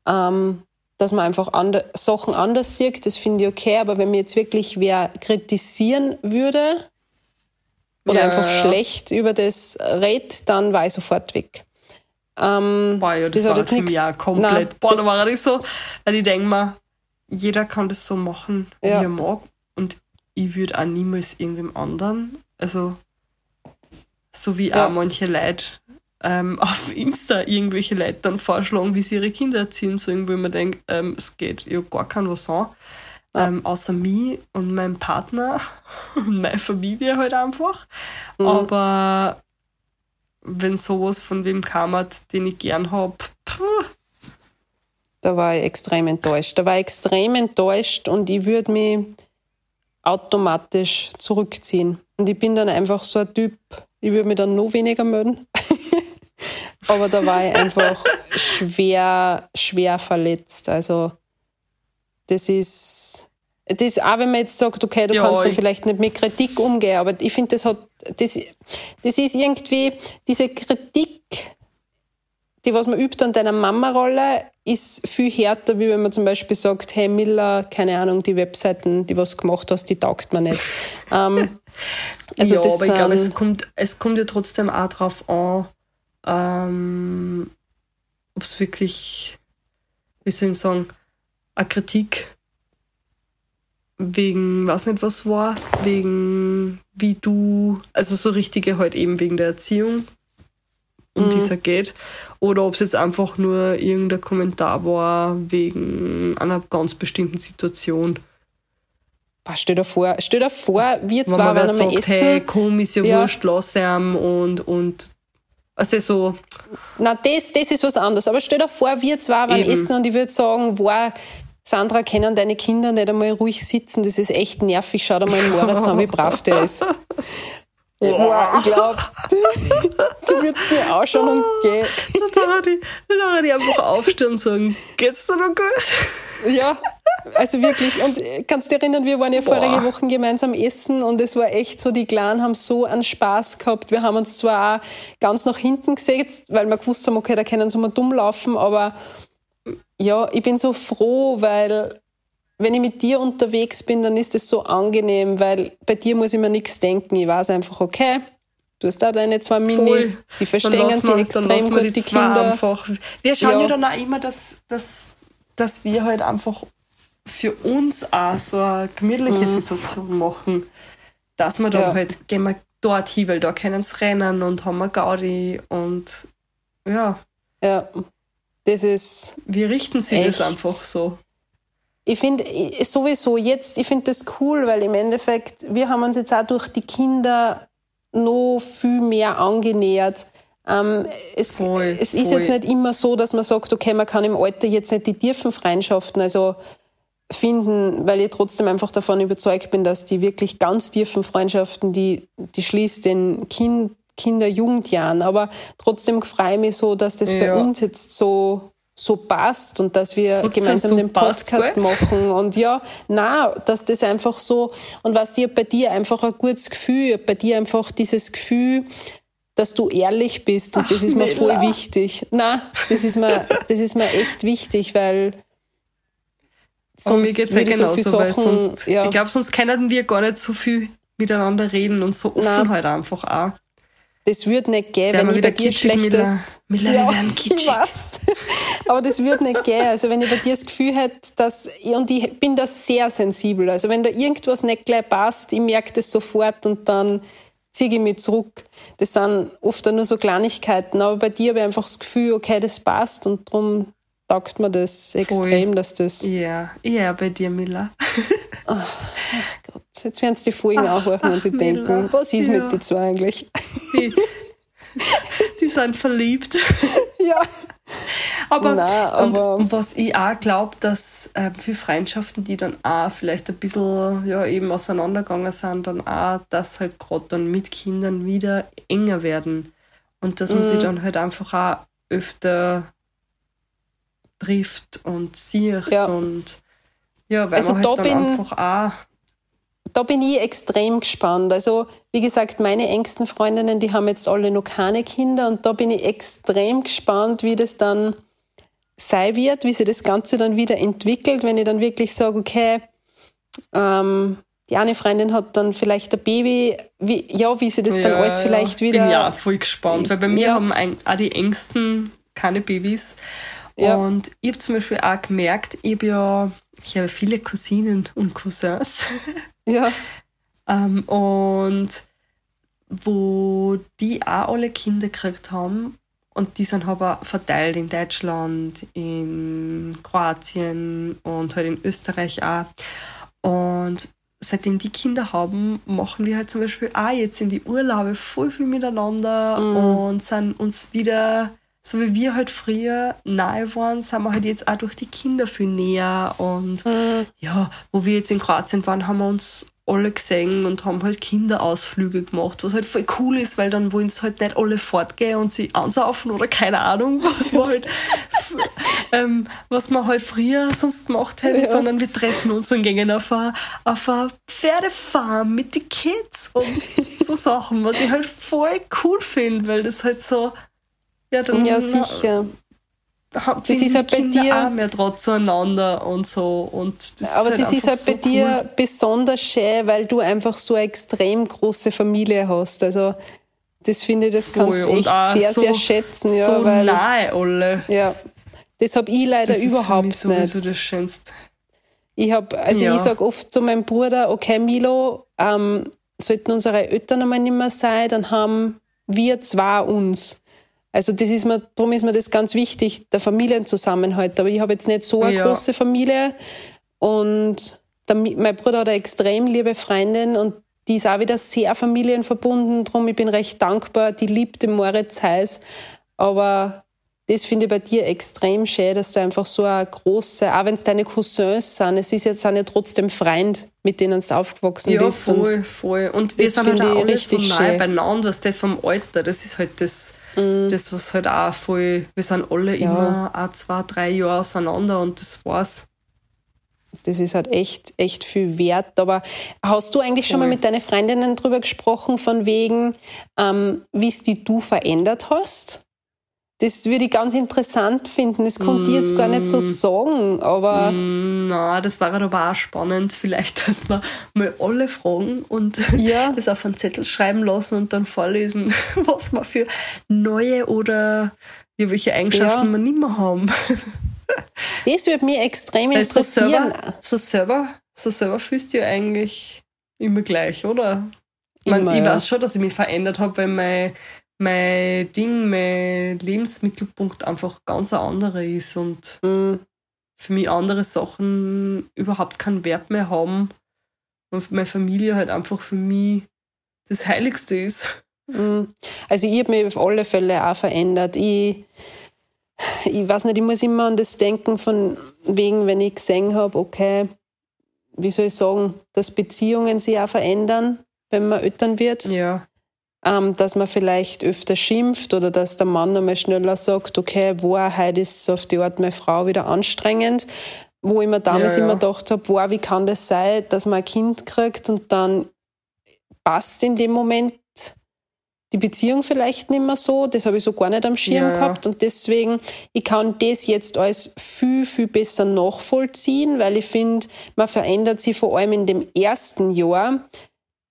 ähm, dass man einfach ande Sachen anders sieht, das finde ich okay, aber wenn mir jetzt wirklich wer kritisieren würde oder Ja, einfach ja, schlecht über das redet, dann war ich sofort weg. Ähm, Boah, ja, das, Das war jetzt für nix- mich auch komplett. Nein, Boah, da war ich so, weil ich denke mir, jeder kann das so machen, wie Ja. er mag. Und ich würde auch niemals irgendwem anderen, also So wie Ja. auch manche Leute ähm, <laughs> auf Insta irgendwelche Leute dann vorschlagen, wie sie ihre Kinder erziehen sollen, wo ich mir denke, ähm, es geht ja gar kein was an. Ähm, außer mich und meinem Partner <laughs> und meine Familie halt einfach. Mhm. Aber wenn sowas von wem kam, hat, den ich gern hab, puh, Da war ich extrem enttäuscht. Da war ich extrem enttäuscht und ich würde mich automatisch zurückziehen. Und ich bin dann einfach so ein Typ, ich würde mich dann noch weniger melden. <laughs> Aber da war ich einfach schwer, schwer verletzt. Also, das ist, das auch wenn man jetzt sagt, okay, du Ja, kannst ich- vielleicht nicht mit Kritik umgehen, aber ich finde, das hat, das, das ist irgendwie, diese Kritik, die, was man übt an deiner Mama-Rolle, ist viel härter, wie wenn man zum Beispiel sagt, hey Miller, keine Ahnung, die Webseiten, die was gemacht hast, die taugt mir nicht. <laughs> ähm, also ja, das aber ich glaube, es kommt, es kommt ja trotzdem auch drauf an, ähm, ob es wirklich, wie soll ich sagen, eine Kritik wegen, weiß nicht was war, wegen wie du, also so richtige halt eben wegen der Erziehung, um Mhm. die es ja geht, oder ob es jetzt einfach nur irgendein Kommentar war wegen einer ganz bestimmten Situation. Boah, stell dir vor, stell dir vor, wir zwei waren sagt, essen. hey, komm, ist ja, Ja. wurscht, lass ihm und, und, also so, Na, das, das ist was anderes. Aber stell dir vor, wir zwei waren Eben. essen und ich würde sagen, wow, Sandra, können deine Kinder nicht einmal ruhig sitzen? Das ist echt nervig. Schau dir mal den Moritz an, wie brav der ist. <laughs> Wow, ich glaube, <laughs> du würdest mir ausschauen und gehen. <laughs> dann darf ich, darf ich einfach aufstehen und sagen, geht's dir noch gut? Ja, also wirklich. Und äh, kannst du dich erinnern, wir waren ja vorige. Wochen gemeinsam essen und es war echt so, die Kleinen haben so einen Spaß gehabt. Wir haben uns zwar auch ganz nach hinten gesetzt, weil wir gewusst haben, okay, da können sie mal dumm laufen, aber ja, ich bin so froh, weil wenn ich mit dir unterwegs bin, dann ist es so angenehm, weil bei dir muss ich mir nichts denken. Ich weiß einfach, okay, du hast da deine zwei Minis, die verstehen sie wir- extrem gut, die zwei Kinder. Einfach. Wir schauen ja. Ja. dann auch immer, dass, dass, dass wir halt einfach für uns auch so eine gemütliche Situation machen. Dass wir dann Mhm. Ja. halt, gehen wir dort hin, weil da können sie rennen und haben wir Gaudi und ja, Ja, das ist, wir richten sie das Echt? einfach so. Ich finde sowieso jetzt, ich finde das cool, weil im Endeffekt, wir haben uns jetzt auch durch die Kinder noch viel mehr angenähert. Ähm, es, Voll, es ist voll. jetzt nicht immer so, dass man sagt, okay, man kann im Alter jetzt nicht die tiefen Freundschaften also finden, weil ich trotzdem einfach davon überzeugt bin, dass die wirklich ganz tiefen Freundschaften, die, die schließt den kind, Kinder, Jugendjahren. Aber trotzdem freue ich mich so, dass das bei Ja. uns jetzt so, so passt und dass wir Trotzdem gemeinsam so den passt, Podcast gell? machen. Und ja, na, dass das einfach so, und was ich hab bei dir einfach ein gutes Gefühl, bei dir einfach dieses Gefühl, dass du ehrlich bist und das Ach, ist mir voll wichtig. Na, das ist mir, das ist mir echt wichtig, weil Aber mir geht's ja so genauso, viele weil Sachen- sonst, ja. ich glaube, sonst können wir gar nicht so viel miteinander reden und so offen Nein. halt einfach auch. Das würde nicht gehen, wenn ich bei dir schlechtes. Miller. Miller, wir werden <laughs> kitschig. Aber das würde nicht gehen. Also wenn ich bei dir das Gefühl hätte, dass und ich bin da sehr sensibel. Also wenn da irgendwas nicht gleich passt, ich merke das sofort und dann ziehe ich mich zurück. Das sind oft nur so Kleinigkeiten. Aber bei dir habe ich einfach das Gefühl, okay, das passt und darum taugt mir das extrem, dass das. Ja, ja, bei dir, Miller. <laughs> Gott, jetzt werden sie die Folgen anhören und sie Miller, denken, was ist ja. mit den zwei eigentlich? Die, die sind verliebt. <laughs> ja. Aber, Nein, aber- und was ich auch glaube, dass äh, für Freundschaften, die dann auch vielleicht ein bisschen ja, eben auseinandergegangen sind, dann auch, dass halt gerade dann mit Kindern wieder enger werden. Und dass man Mhm. sich dann halt einfach auch öfter trifft und sieht Ja. und ja, weil Also man da halt dann bin- einfach auch da bin ich extrem gespannt. Also, wie gesagt, meine engsten Freundinnen, die haben jetzt alle noch keine Kinder und da bin ich extrem gespannt, wie das dann sein wird, wie sich das Ganze dann wieder entwickelt, wenn ich dann wirklich sage, okay, ähm, die eine Freundin hat dann vielleicht ein Baby, wie, ja, wie sie das dann alles vielleicht wieder. bin ja voll gespannt, weil bei mir Ja. haben ein, auch die Ängsten keine Babys. Ja. Und ich habe zum Beispiel auch gemerkt, ich habe ja, ich habe viele Cousinen und Cousins. <laughs> Ja, ähm, und wo die auch alle Kinder gekriegt haben und die sind aber verteilt in Deutschland, in Kroatien und halt in Österreich auch. Und seitdem die Kinder haben, machen wir halt zum Beispiel auch jetzt in die Urlaube voll viel miteinander Mhm. und sind uns wieder, so wie wir halt früher nahe waren, sind wir halt jetzt auch durch die Kinder viel näher. Und Mhm. ja, wo wir jetzt in Kroatien waren, haben wir uns alle gesehen und haben halt Kinderausflüge gemacht, was halt voll cool ist, weil dann wollen sie halt nicht alle fortgehen und sie ansaufen oder keine Ahnung, <laughs> was man halt, ähm, was man halt früher sonst gemacht hätte, Ja. sondern wir treffen uns und gehen auf eine, auf eine Pferdefarm mit den Kids und so Sachen, was ich halt voll cool finde, weil das halt so, ja, dann Ja, sicher. haben Das ist halt bei dir- auch mehr draht zueinander und so und das Aber ist das halt ist halt einfach bei so dir cool. besonders schön, weil du einfach so eine extrem große Familie hast. Also das finde ich, das kannst Voll. du Und echt sehr, so- sehr schätzen. Ja, so weil, nahe alle. ja, das habe ich leider Das ist für überhaupt mich sowieso nicht. das Schönste. Ich hab, also Ja. ich sag oft zu meinem Bruder, okay Milo, ähm, sollten unsere Eltern einmal nicht mehr sein, dann haben wir zwei uns. Also das ist mir, darum ist mir das ganz wichtig, der Familienzusammenhalt. Aber ich habe jetzt nicht so eine Ja. große Familie und der, mein Bruder hat eine extrem liebe Freundin und die ist auch wieder sehr familienverbunden. Drum ich bin recht dankbar. Die liebt den Moritz heiß. Aber das finde ich bei dir extrem schön, dass du einfach so eine große, auch wenn es deine Cousins sind, es ist jetzt auch nicht trotzdem Freund, mit denen du aufgewachsen Ja, bist. Und voll, voll. Und wir das sind halt finde auch ich alle so schön. beieinander, was der vom Alter, das ist halt das, das, was halt auch voll, wir sind alle Ja. immer auch zwei, drei Jahre auseinander und das war's. das ist halt echt, echt viel wert. Aber hast du eigentlich schon mal Voll. mit deinen Freundinnen drüber gesprochen, von wegen, ähm, wie es die du verändert hast? Das würde ich ganz interessant finden. Das konnte ich jetzt gar nicht so sagen, aber Mm, Na, das wäre aber auch spannend, <laughs> vielleicht, dass wir mal alle fragen und <laughs> Ja. das auf einen Zettel schreiben lassen und dann vorlesen, <laughs> was wir für neue oder ja, welche Eigenschaften Ja. wir nicht mehr haben. das würde mich extrem Weil so interessieren. selber, so selber, so selber fühlst du ja eigentlich immer gleich, oder? Immer, ich weiß schon, dass ich mich verändert habe, weil mein, mein Ding, mein Lebensmittelpunkt einfach ganz ein anderer ist und Mm, für mich andere Sachen überhaupt keinen Wert mehr haben und meine Familie halt einfach für mich das Heiligste ist. mm. Also ich habe mich auf alle Fälle auch verändert. Ich, ich weiß nicht, ich muss immer an das denken, von wegen, wenn ich gesehen habe, okay, wie soll ich sagen, dass Beziehungen sich auch verändern, wenn man Eltern wird. Ja. Ähm, dass man vielleicht öfter schimpft oder dass der Mann einmal schneller sagt, okay, wow, heute ist auf die Art meine Frau wieder anstrengend. Wo ich mir damals Ja, ja. immer gedacht habe, wow, wie kann das sein, dass man ein Kind kriegt und dann passt in dem Moment die Beziehung vielleicht nicht mehr so. Das habe ich so gar nicht am Schirm Ja, gehabt. Und deswegen, ich kann das jetzt als viel, viel besser nachvollziehen, weil ich finde, man verändert sich vor allem in dem ersten Jahr.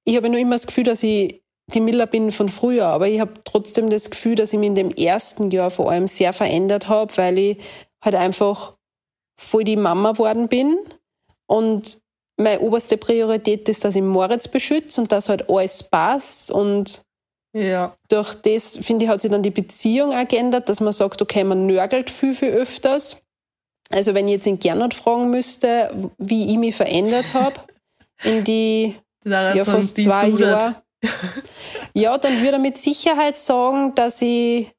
Ich habe nur immer das Gefühl, dass ich die Miller bin von früher, aber ich habe trotzdem das Gefühl, dass ich mich in dem ersten Jahr vor allem sehr verändert habe, weil ich halt einfach voll die Mama geworden bin und meine oberste Priorität ist, dass ich Moritz beschütze und dass halt alles passt und Ja. durch das, finde ich, hat sich dann die Beziehung auch geändert, dass man sagt, okay, man nörgelt viel, viel öfters. Also wenn ich jetzt in Gernot fragen müsste, wie ich mich verändert habe <laughs> in die ja, fast zwei. Jahre. Ja, dann würde er mit Sicherheit sagen, dass ich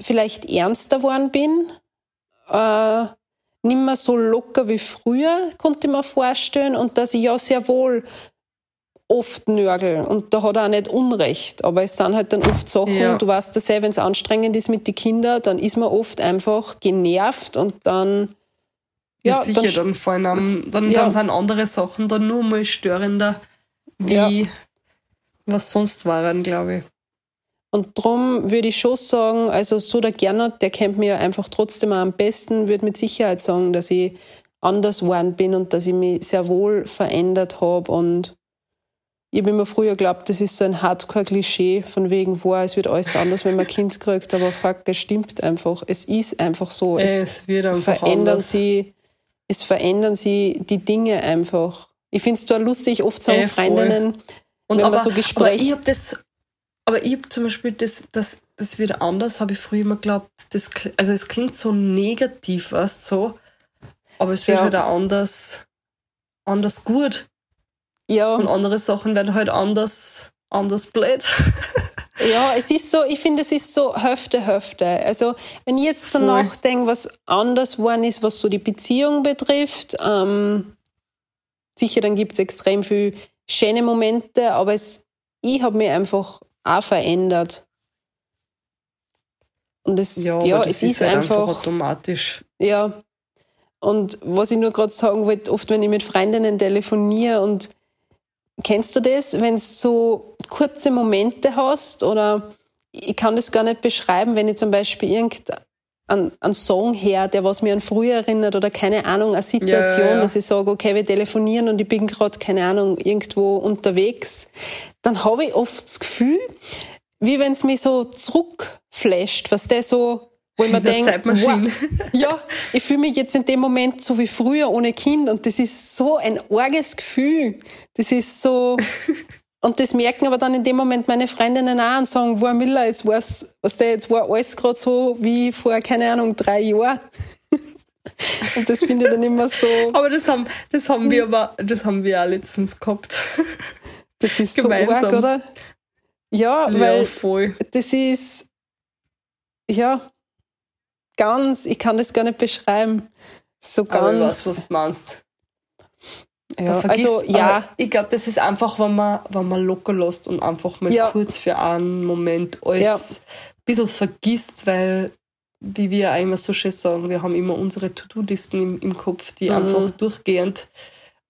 vielleicht ernster geworden bin. Äh, nicht mehr so locker wie früher, konnte ich mir vorstellen. Und dass ich ja sehr wohl oft nörgel. Und da hat er auch nicht Unrecht. Aber es sind halt dann oft Sachen, Ja. du weißt das ja, wenn es anstrengend ist mit den Kindern, dann ist man oft einfach genervt und dann Ja, ja, sicher, dann, dann, fallen einem, dann, Ja. dann sind andere Sachen dann nur mal störender, wie was sonst waren, glaube ich. Und drum würde ich schon sagen, also so der Gernot, der kennt mich ja einfach trotzdem auch am besten, würde mit Sicherheit sagen, dass ich anders geworden bin und dass ich mich sehr wohl verändert habe. Und ich habe immer früher geglaubt, das ist so ein Hardcore-Klischee von wegen, wow, es wird alles anders, wenn man Kind kriegt. Aber fuck, es stimmt einfach. Es ist einfach so. Es, Es, wird einfach verändern anders. sie, es verändern sie die Dinge einfach. Ich finde es zwar lustig, oft sagen Eh, voll. Und aber, so aber ich habe das, aber ich habe zum Beispiel das, das, das wird anders, habe ich früher immer geglaubt, das, also es klingt so negativ, weißt so, aber es wird Ja. halt auch anders, anders gut ja. und andere Sachen werden halt anders, anders blöd. <laughs> Ja, es ist so, ich finde, es ist so Hälfte, Hälfte. Also, wenn ich jetzt so nachdenke, was anders geworden ist, was so die Beziehung betrifft, ähm, sicher, dann gibt es extrem viel schöne Momente, aber es, ich habe mich einfach auch verändert. Und es, ja, aber das es ist, halt einfach, automatisch. ja. Und was ich nur gerade sagen wollte, oft wenn ich mit Freundinnen telefoniere und kennst du das, wenn du so kurze Momente hast oder ich kann das gar nicht beschreiben, wenn ich zum Beispiel irgendeinen einen Song her, der was mir an früher erinnert oder keine Ahnung, eine Situation, Ja, ja, ja. dass ich sage, okay, wir telefonieren und ich bin gerade, keine Ahnung, irgendwo unterwegs, dann habe ich oft das Gefühl, wie wenn es mich so zurückflasht, was der so, wo ich <laughs> mir denke, wow, ja, ich fühle mich jetzt in dem Moment so wie früher ohne Kind und das ist so ein arges Gefühl. Das ist so, <laughs> und das merken aber dann in dem Moment meine Freundinnen auch und sagen, wow, Miller, jetzt war's, was der, jetzt war alles gerade so wie vor, keine Ahnung, drei Jahren. <laughs> Und das finde ich dann immer so, <laughs> Aber das haben, das haben wir aber, das haben wir auch letztens gehabt. <laughs> das ist so Gemeinsam. arg, oder? Ja, ja, weil voll. das ist, ja, ganz, ich kann das gar nicht beschreiben. So Aber ich weiß, ganz, was du meinst. Ja, vergisst, also ja, ich glaube, das ist einfach, wenn man, wenn man locker lässt und einfach mal Ja. kurz für einen Moment alles Ja. ein bisschen vergisst, weil, wie wir auch immer so schön sagen, wir haben immer unsere To-Do-Listen im, im Kopf, die Mhm. einfach durchgehend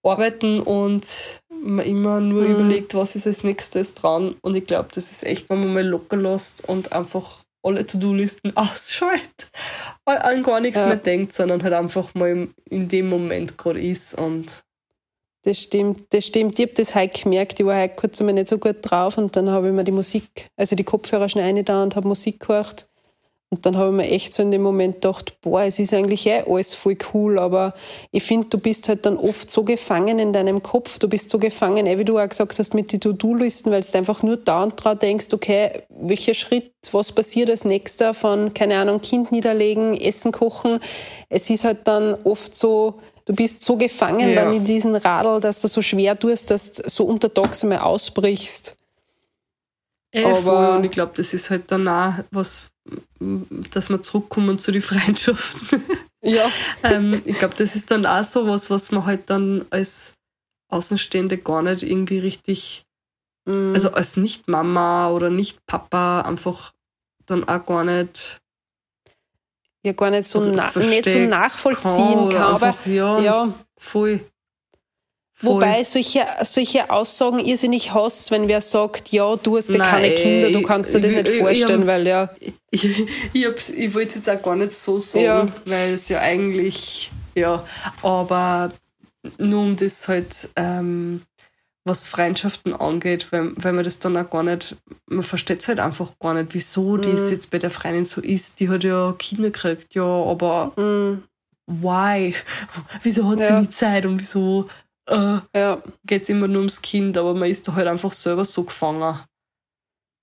arbeiten und man immer nur Mhm. überlegt, was ist als nächstes dran. Und ich glaube, das ist echt, wenn man mal locker lässt und einfach alle To-Do-Listen <laughs> ausschaltet, an gar nichts Ja. mehr denkt, sondern halt einfach mal in dem Moment gerade ist und Das stimmt, das stimmt. Ich habe das heute gemerkt. Ich war heute kurz einmal nicht so gut drauf und dann habe ich mir die Musik, also die Kopfhörer schnell rein da und habe Musik gehört. Und dann habe ich mir echt so in dem Moment gedacht, boah, es ist eigentlich eh alles voll cool, aber ich finde, du bist halt dann oft so gefangen in deinem Kopf, du bist so gefangen, eh, wie du auch gesagt hast, mit den To-Do-Listen, weil du einfach nur da und dran denkst, okay, welcher Schritt, was passiert als nächster von, keine Ahnung, Kind niederlegen, Essen kochen. Es ist halt dann oft so, du bist so gefangen Ja. dann in diesen Radl, dass du so schwer tust, dass du so untertags einmal ausbrichst. Eh, Aber- voll. Und ich glaube, das ist halt dann auch was, dass wir zurückkommen zu den Freundschaften. <laughs> Ja. <laughs> ähm, ich glaube, das ist dann auch so was, was man halt dann als Außenstehende gar nicht irgendwie richtig, Mm. also als Nicht-Mama oder Nicht-Papa einfach dann auch gar nicht ja gar nicht so, na, verstehen nicht so nachvollziehen oder kann. Aber einfach, ja, ja, voll. voll. wobei solche, solche Aussagen irrsinnig hast, wenn wer sagt, ja, du hast ja Nein, keine Kinder, du kannst dir das ich- nicht ich- ich vorstellen, hab- weil ja, <laughs> Ich, ich, ich wollte es jetzt auch gar nicht so sagen, Ja. weil es ja eigentlich, ja, aber nur um das halt, ähm, was Freundschaften angeht, weil, weil man das dann auch gar nicht, man versteht es halt einfach gar nicht, wieso das jetzt bei der Freundin so ist. Die hat ja Kinder gekriegt, ja, aber mm, why? <laughs> Wieso hat Ja. sie nie Zeit und wieso äh, ja, geht es immer nur ums Kind, aber man ist da halt einfach selber so gefangen.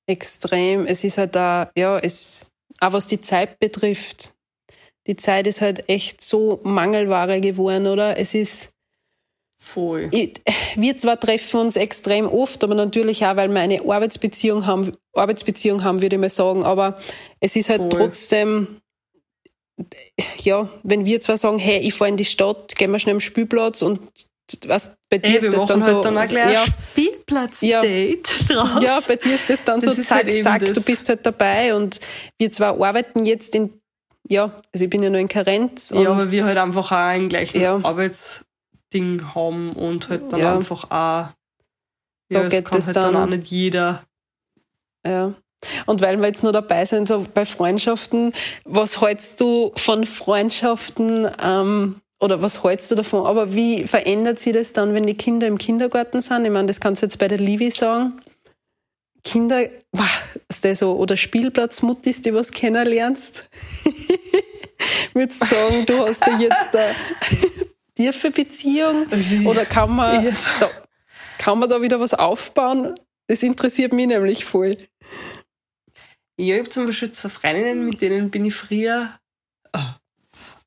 extrem. Es ist halt da, ja, es, auch was die Zeit betrifft. Die Zeit ist halt echt so Mangelware geworden, oder? Es ist, Voll. ich, wir zwar treffen uns extrem oft, aber natürlich auch, weil wir eine Arbeitsbeziehung haben, Arbeitsbeziehung haben, würde ich mal sagen. Aber es ist halt Voll. trotzdem, ja, wenn wir zwar sagen, hey, ich fahre in die Stadt, gehen wir schnell am Spielplatz und was bei dir Ey, ist das dann halt so, dann auch gleich ja, Spielplatz-Date <laughs> draus. ja, bei dir ist das dann Das so zack, halt zack, das. du bist halt dabei und wir zwar arbeiten jetzt in, ja, also ich bin ja nur in Karenz Ja, aber wir halt einfach auch ein gleichen Ja. Arbeitsding haben und halt dann Ja. einfach auch, Da ja, es geht kann es halt dann, dann- auch nicht jeder. Ja. Und weil wir jetzt nur dabei sind, so bei Freundschaften, was hältst du von Freundschaften ähm, oder was hältst du davon? Aber wie verändert sich das dann, wenn die Kinder im Kindergarten sind? Ich meine, das kannst du jetzt bei der Livi sagen. Kinder, wah, was der so, oder Spielplatzmuttis, die was kennenlernst. <laughs> Würdest sagen, du hast ja jetzt eine tiefe Beziehung? Oder kann man, Ja. da, kann man da wieder was aufbauen? Das interessiert mich nämlich voll. Ja, ich habe zum Beispiel zwei Freundinnen, mit denen bin ich früher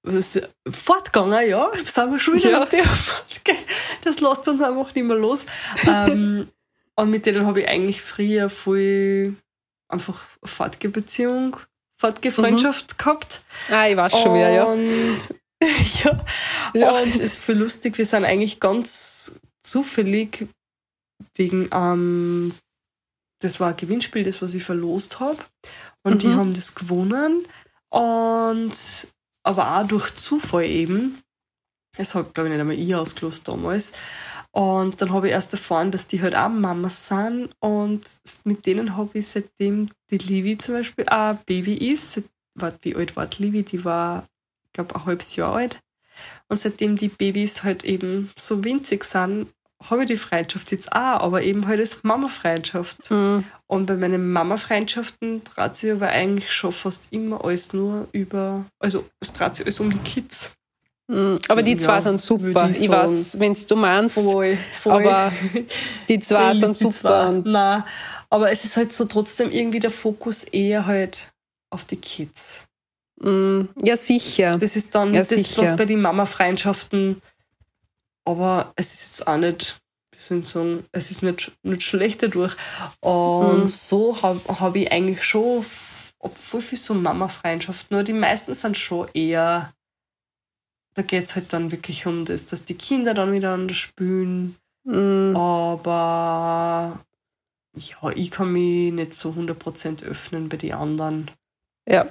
was, fortgegangen, ja. Sind wir schon wieder Ja. mit fortgegangen. Das lässt uns einfach nicht mehr los. ähm, <laughs> und mit denen habe ich eigentlich früher voll einfach Fortgebeziehung, Fortgefreundschaft gehabt. Ah, ich weiß schon wieder, ja. Und, <laughs> ja. Ja. Und es ist voll lustig, wir sind eigentlich ganz zufällig wegen, ähm, das war ein Gewinnspiel, das, was ich verlost habe. Und die Mhm. haben das gewonnen. Und aber auch durch Zufall eben. Das hat, glaube ich, nicht einmal ich ausgelost damals. Und dann habe ich erst erfahren, dass die halt auch Mamas sind. Und mit denen habe ich seitdem die Livi zum Beispiel auch Baby ist. Warte, wie alt war die Livi? Die war, glaube, ein halbes Jahr alt. Und seitdem die Babys halt eben so winzig sind, habe ich die Freundschaft jetzt auch, aber eben halt als Mama-Freundschaft. Mhm. Und bei meinen Mama-Freundschaften dreht sich aber eigentlich schon fast immer alles nur über, also es dreht sich alles um die Kids. Mhm. Aber die Ja, zwei sind super. ich Ich, weiß, wenn du meinst. Voll, voll. Aber die zwei <laughs> sind super. zwei. Nein, aber es ist halt so trotzdem irgendwie der Fokus eher halt auf die Kids. Mhm. Ja, sicher. Das ist dann Ja, das, sicher. was bei den Mama-Freundschaften, aber es ist jetzt auch nicht, wie soll ich sagen, es ist nicht, nicht schlecht dadurch. Und Mhm. so habe hab ich eigentlich schon f- ob voll viel so Mama-Freundschaften, nur die meisten sind schon eher, da geht es halt dann wirklich um das, dass die Kinder dann miteinander spielen. Mhm. Aber ja, ich kann mich nicht so 100% öffnen bei den anderen. Ja.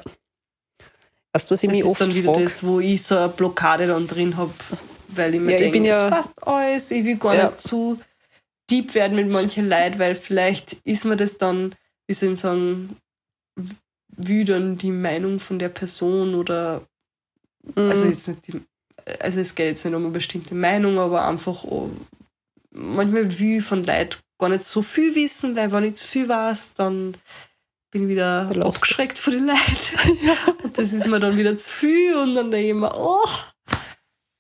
Weißt du, was ich Das mich ist oft dann wieder frage? das, wo ich so eine Blockade dann drin habe, weil ich mir Ja, denke, bin ja- es passt alles, ich will gar Ja. nicht zu deep werden mit manchen Leid, weil vielleicht ist mir das dann, wie soll ich sagen, wie dann die Meinung von der Person oder Mhm. also jetzt nicht die, also es geht jetzt nicht um eine bestimmte Meinung, aber einfach oh, manchmal will ich von Leid gar nicht so viel wissen, weil wenn ich zu viel weiß, dann bin wieder Belastet. abgeschreckt von den Leid. <laughs> <laughs> Und das ist mir dann wieder zu viel und dann denke ich mir, oh,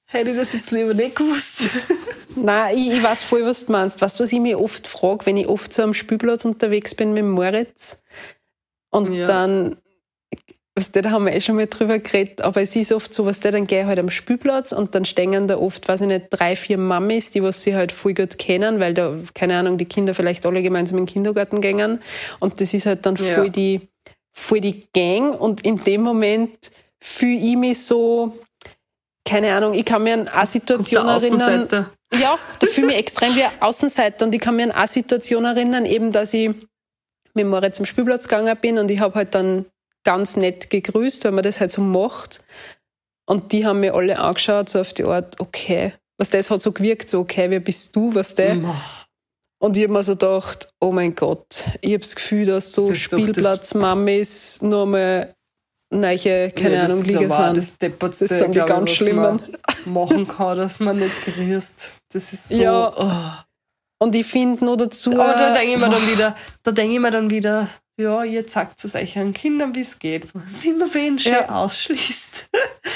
hätte ich das jetzt lieber nicht gewusst. <laughs> Nein, ich, ich weiß voll, was du meinst. Weißt du, was ich mich oft frage, wenn ich oft so am Spielplatz unterwegs bin mit Moritz und Ja. dann, was da haben wir eh schon mal drüber geredet, aber es ist oft so, was der dann gehe ich halt am Spielplatz und dann stehen da oft, weiß ich nicht, drei, vier Mamis, die was sie halt voll gut kennen, weil da, keine Ahnung, die Kinder vielleicht alle gemeinsam in den Kindergarten gängen. Und das ist halt dann Ja. voll die, voll die Gang. Und in dem Moment fühle ich mich so, keine Ahnung, ich kann mir an eine Situation erinnern, ja, da fühle ich mich extrem wie Außenseiter und ich kann mich an eine Situation erinnern, eben, dass ich mit Moritz zum Spielplatz gegangen bin und ich habe halt dann ganz nett gegrüßt, weil man das halt so macht. Und die haben mir alle angeschaut, so auf die Art, okay, was das hat so gewirkt, so, okay, wer bist du, was der? Und ich habe mir so gedacht, oh mein Gott, ich habe das Gefühl, dass so Das ist Spielplatz-Mamis nur mal neue, keine das Ahnung, ist aber sind. das Deppertste, Das sind die glaub ich, ganz Schlimmen. man machen kann, dass man nicht grüßt. Das ist so. Ja. oh. Und ich finde nur dazu. Aber da denke ich mir dann wieder, da denke ich mir dann wieder, ja, ihr zeigt es euch an Kindern, wie es geht, <laughs> wie man wen schön Ja. ausschließt.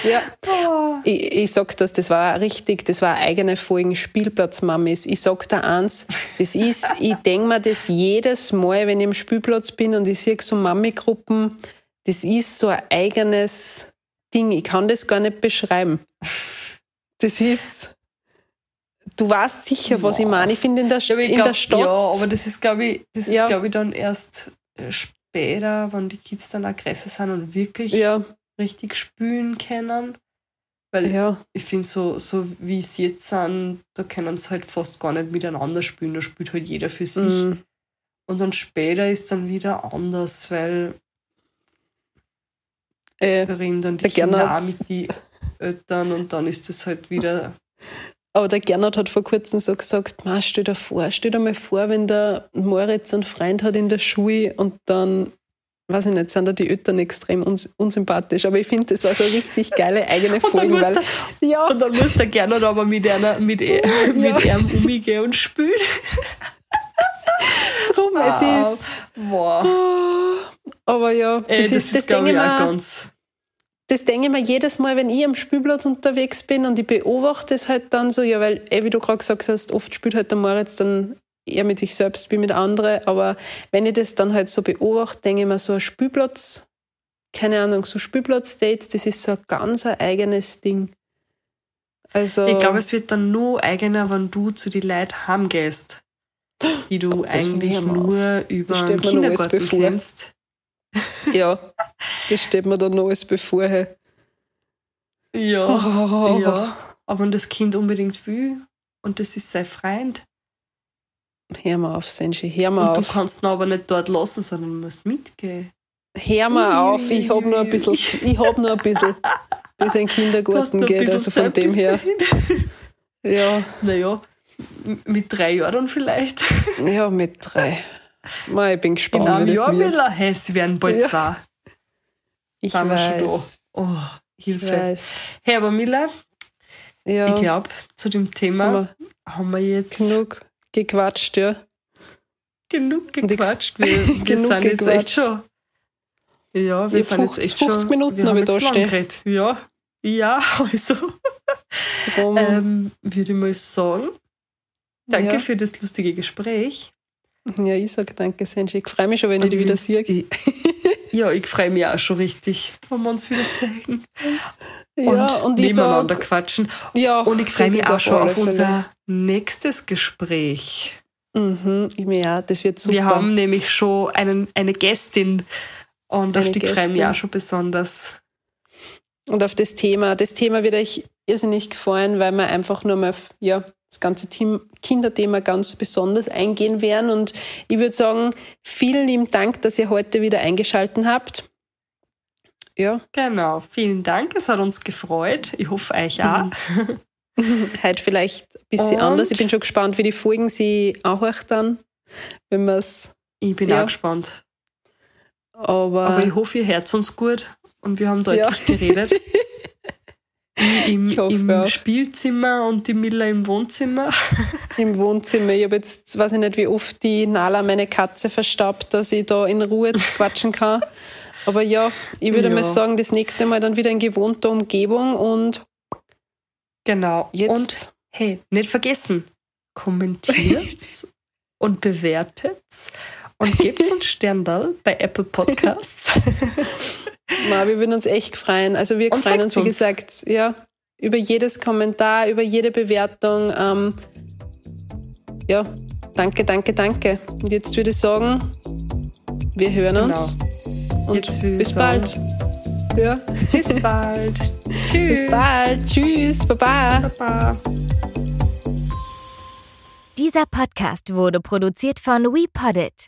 ja. Oh. <laughs> Ich, ich sag das, das war richtig, das war eine eigene Folgen Spielplatzmamis. Ich sag da eins, das ist, <laughs> ich denk mir das jedes Mal, wenn ich am Spielplatz bin und ich sehe so Mami-Gruppen, das ist so ein eigenes Ding. Ich kann das gar nicht beschreiben. Das ist, du weißt sicher, was ich meine. Ich finde in der, Ja, in glaub, der Stadt, Ja, aber das ist, glaube ich, das ist, Ja. glaube ich, dann erst später, wenn die Kids dann größer sind und wirklich ja, richtig spülen können. Weil ja, ich finde, so, so wie es jetzt sind, da können sie halt fast gar nicht miteinander spielen. Da spielt halt jeder für sich. mm, Und dann später ist dann wieder anders, weil äh, da reden dann die Der Kinder auch mit den Eltern und dann ist das halt wieder. <laughs> Aber der Gernot hat vor kurzem so gesagt, Ma, stell dir vor, stell dir mal vor, wenn der Moritz einen Freund hat in der Schule und dann, weiß ich nicht, sind da die Eltern extrem uns, unsympathisch. Aber ich finde, das war so eine richtig geile eigene <laughs> Und dann, Folge, der, ja, und dann muss der Gernot aber mit, einer, mit, e- <laughs> mit ihm umgehen und spielen. <laughs> drum, es ist, oh, aber ja, das, Ey, das ist, ist, das glaube denke ich, auch ganz. Das denke ich mir jedes Mal, wenn ich am Spielplatz unterwegs bin und ich beobachte es halt dann so, ja, weil, eh, wie du gerade gesagt hast, oft spielt halt der Moritz dann eher mit sich selbst wie mit anderen, aber wenn ich das dann halt so beobachte, denke ich mir so ein Spielplatz, keine Ahnung, so Spielplatz-Dates, das ist so ein ganz ein eigenes Ding. Also, Ich glaube, es wird dann nur eigener, wenn du zu den Leuten heimgehst, die du das eigentlich nur über den Kindergarten kennst. Ja, das steht mir dann noch alles bevor. hey. Ja, Oh. ja. Aber wenn das Kind unbedingt will und das ist sein Freund Hör mal auf, Senshi, hör mal und du auf. kannst ihn aber nicht dort lassen, sondern musst mitgehen. Hör mal auf, ich hab nur ein bisschen, ich hab nur ein bisschen, bis ein Du Kindergarten geht, also von Zeit dem her. dahin. Ja, Naja, mit drei Jahren vielleicht. ja, mit drei. Mal, ich bin In gespannt, einem wie das Jahr, wird. Miller. Hey, sie werden bald Ja. zwei. Ich Sind wir schon da. weiß, Oh, Hilfe. weiß. Hey, aber Miller, Ja, ich glaube, zu dem Thema haben haben wir jetzt genug gequatscht, ja. genug gequatscht. <laughs> Wir, wir Genug sind jetzt gequatscht. echt schon. Ja, wir Ich sind jetzt echt 50 schon. Minuten wir hab haben ich da jetzt stehen. Ja, ja, also ähm, würde ich mal sagen, danke ja. für das lustige Gespräch. Ja, ich sage danke, Senshi. Ich freue mich schon, wenn ich dich wieder sehe. ich- <laughs> Ja, ich freue mich auch schon richtig, wenn wir uns wieder sehen Ja, und, nebeneinander sag, quatschen. ja, Und ich freue mich auch schon auf unser nächstes Gespräch. Mhm, ich mir auch, das wird super. Wir haben nämlich schon einen, eine Gästin und auf Eine die freue ich mich auch schon besonders. und auf das Thema. Das Thema wird euch irrsinnig gefallen, weil wir einfach nur mal auf, ja, das ganze Team Kinderthema ganz besonders eingehen werden. Und ich würde sagen, vielen lieben Dank, dass ihr heute wieder eingeschaltet habt. Ja, Genau, vielen Dank, es hat uns gefreut. Ich hoffe euch auch. <laughs> heute vielleicht ein bisschen Und? anders. Ich bin schon gespannt, wie die Folgen sie anhört dann, wenn wir es. Ich bin Ja. auch gespannt. Aber, Aber ich hoffe, ihr hört uns gut und wir haben deutlich geredet. <laughs> Im, hoffe im auch. Spielzimmer und die Miller im Wohnzimmer. <laughs> im Wohnzimmer. Ich habe jetzt, weiß ich nicht, wie oft die Nala, meine Katze, verstaubt, dass ich da in Ruhe quatschen kann. Aber ja, ich würde Ja. mal sagen, das nächste Mal dann wieder in gewohnter Umgebung und Genau. jetzt. Und hey, nicht vergessen, kommentiert <laughs> und bewertet und gebt uns Sterndal bei Apple Podcasts. <laughs> Ma, wir würden uns echt freuen. Also wir Und freuen uns, wie uns. gesagt, ja, über jedes Kommentar, über jede Bewertung. Ähm, ja, danke, danke, danke. Und jetzt würde ich sagen, wir hören uns. Und Jetzt würde ich bis sagen, bald. Ja, Bis bald. <laughs> Tschüss. bis bald. Tschüss. Baba. Baba. Dieser Podcast wurde produziert von WePoddit.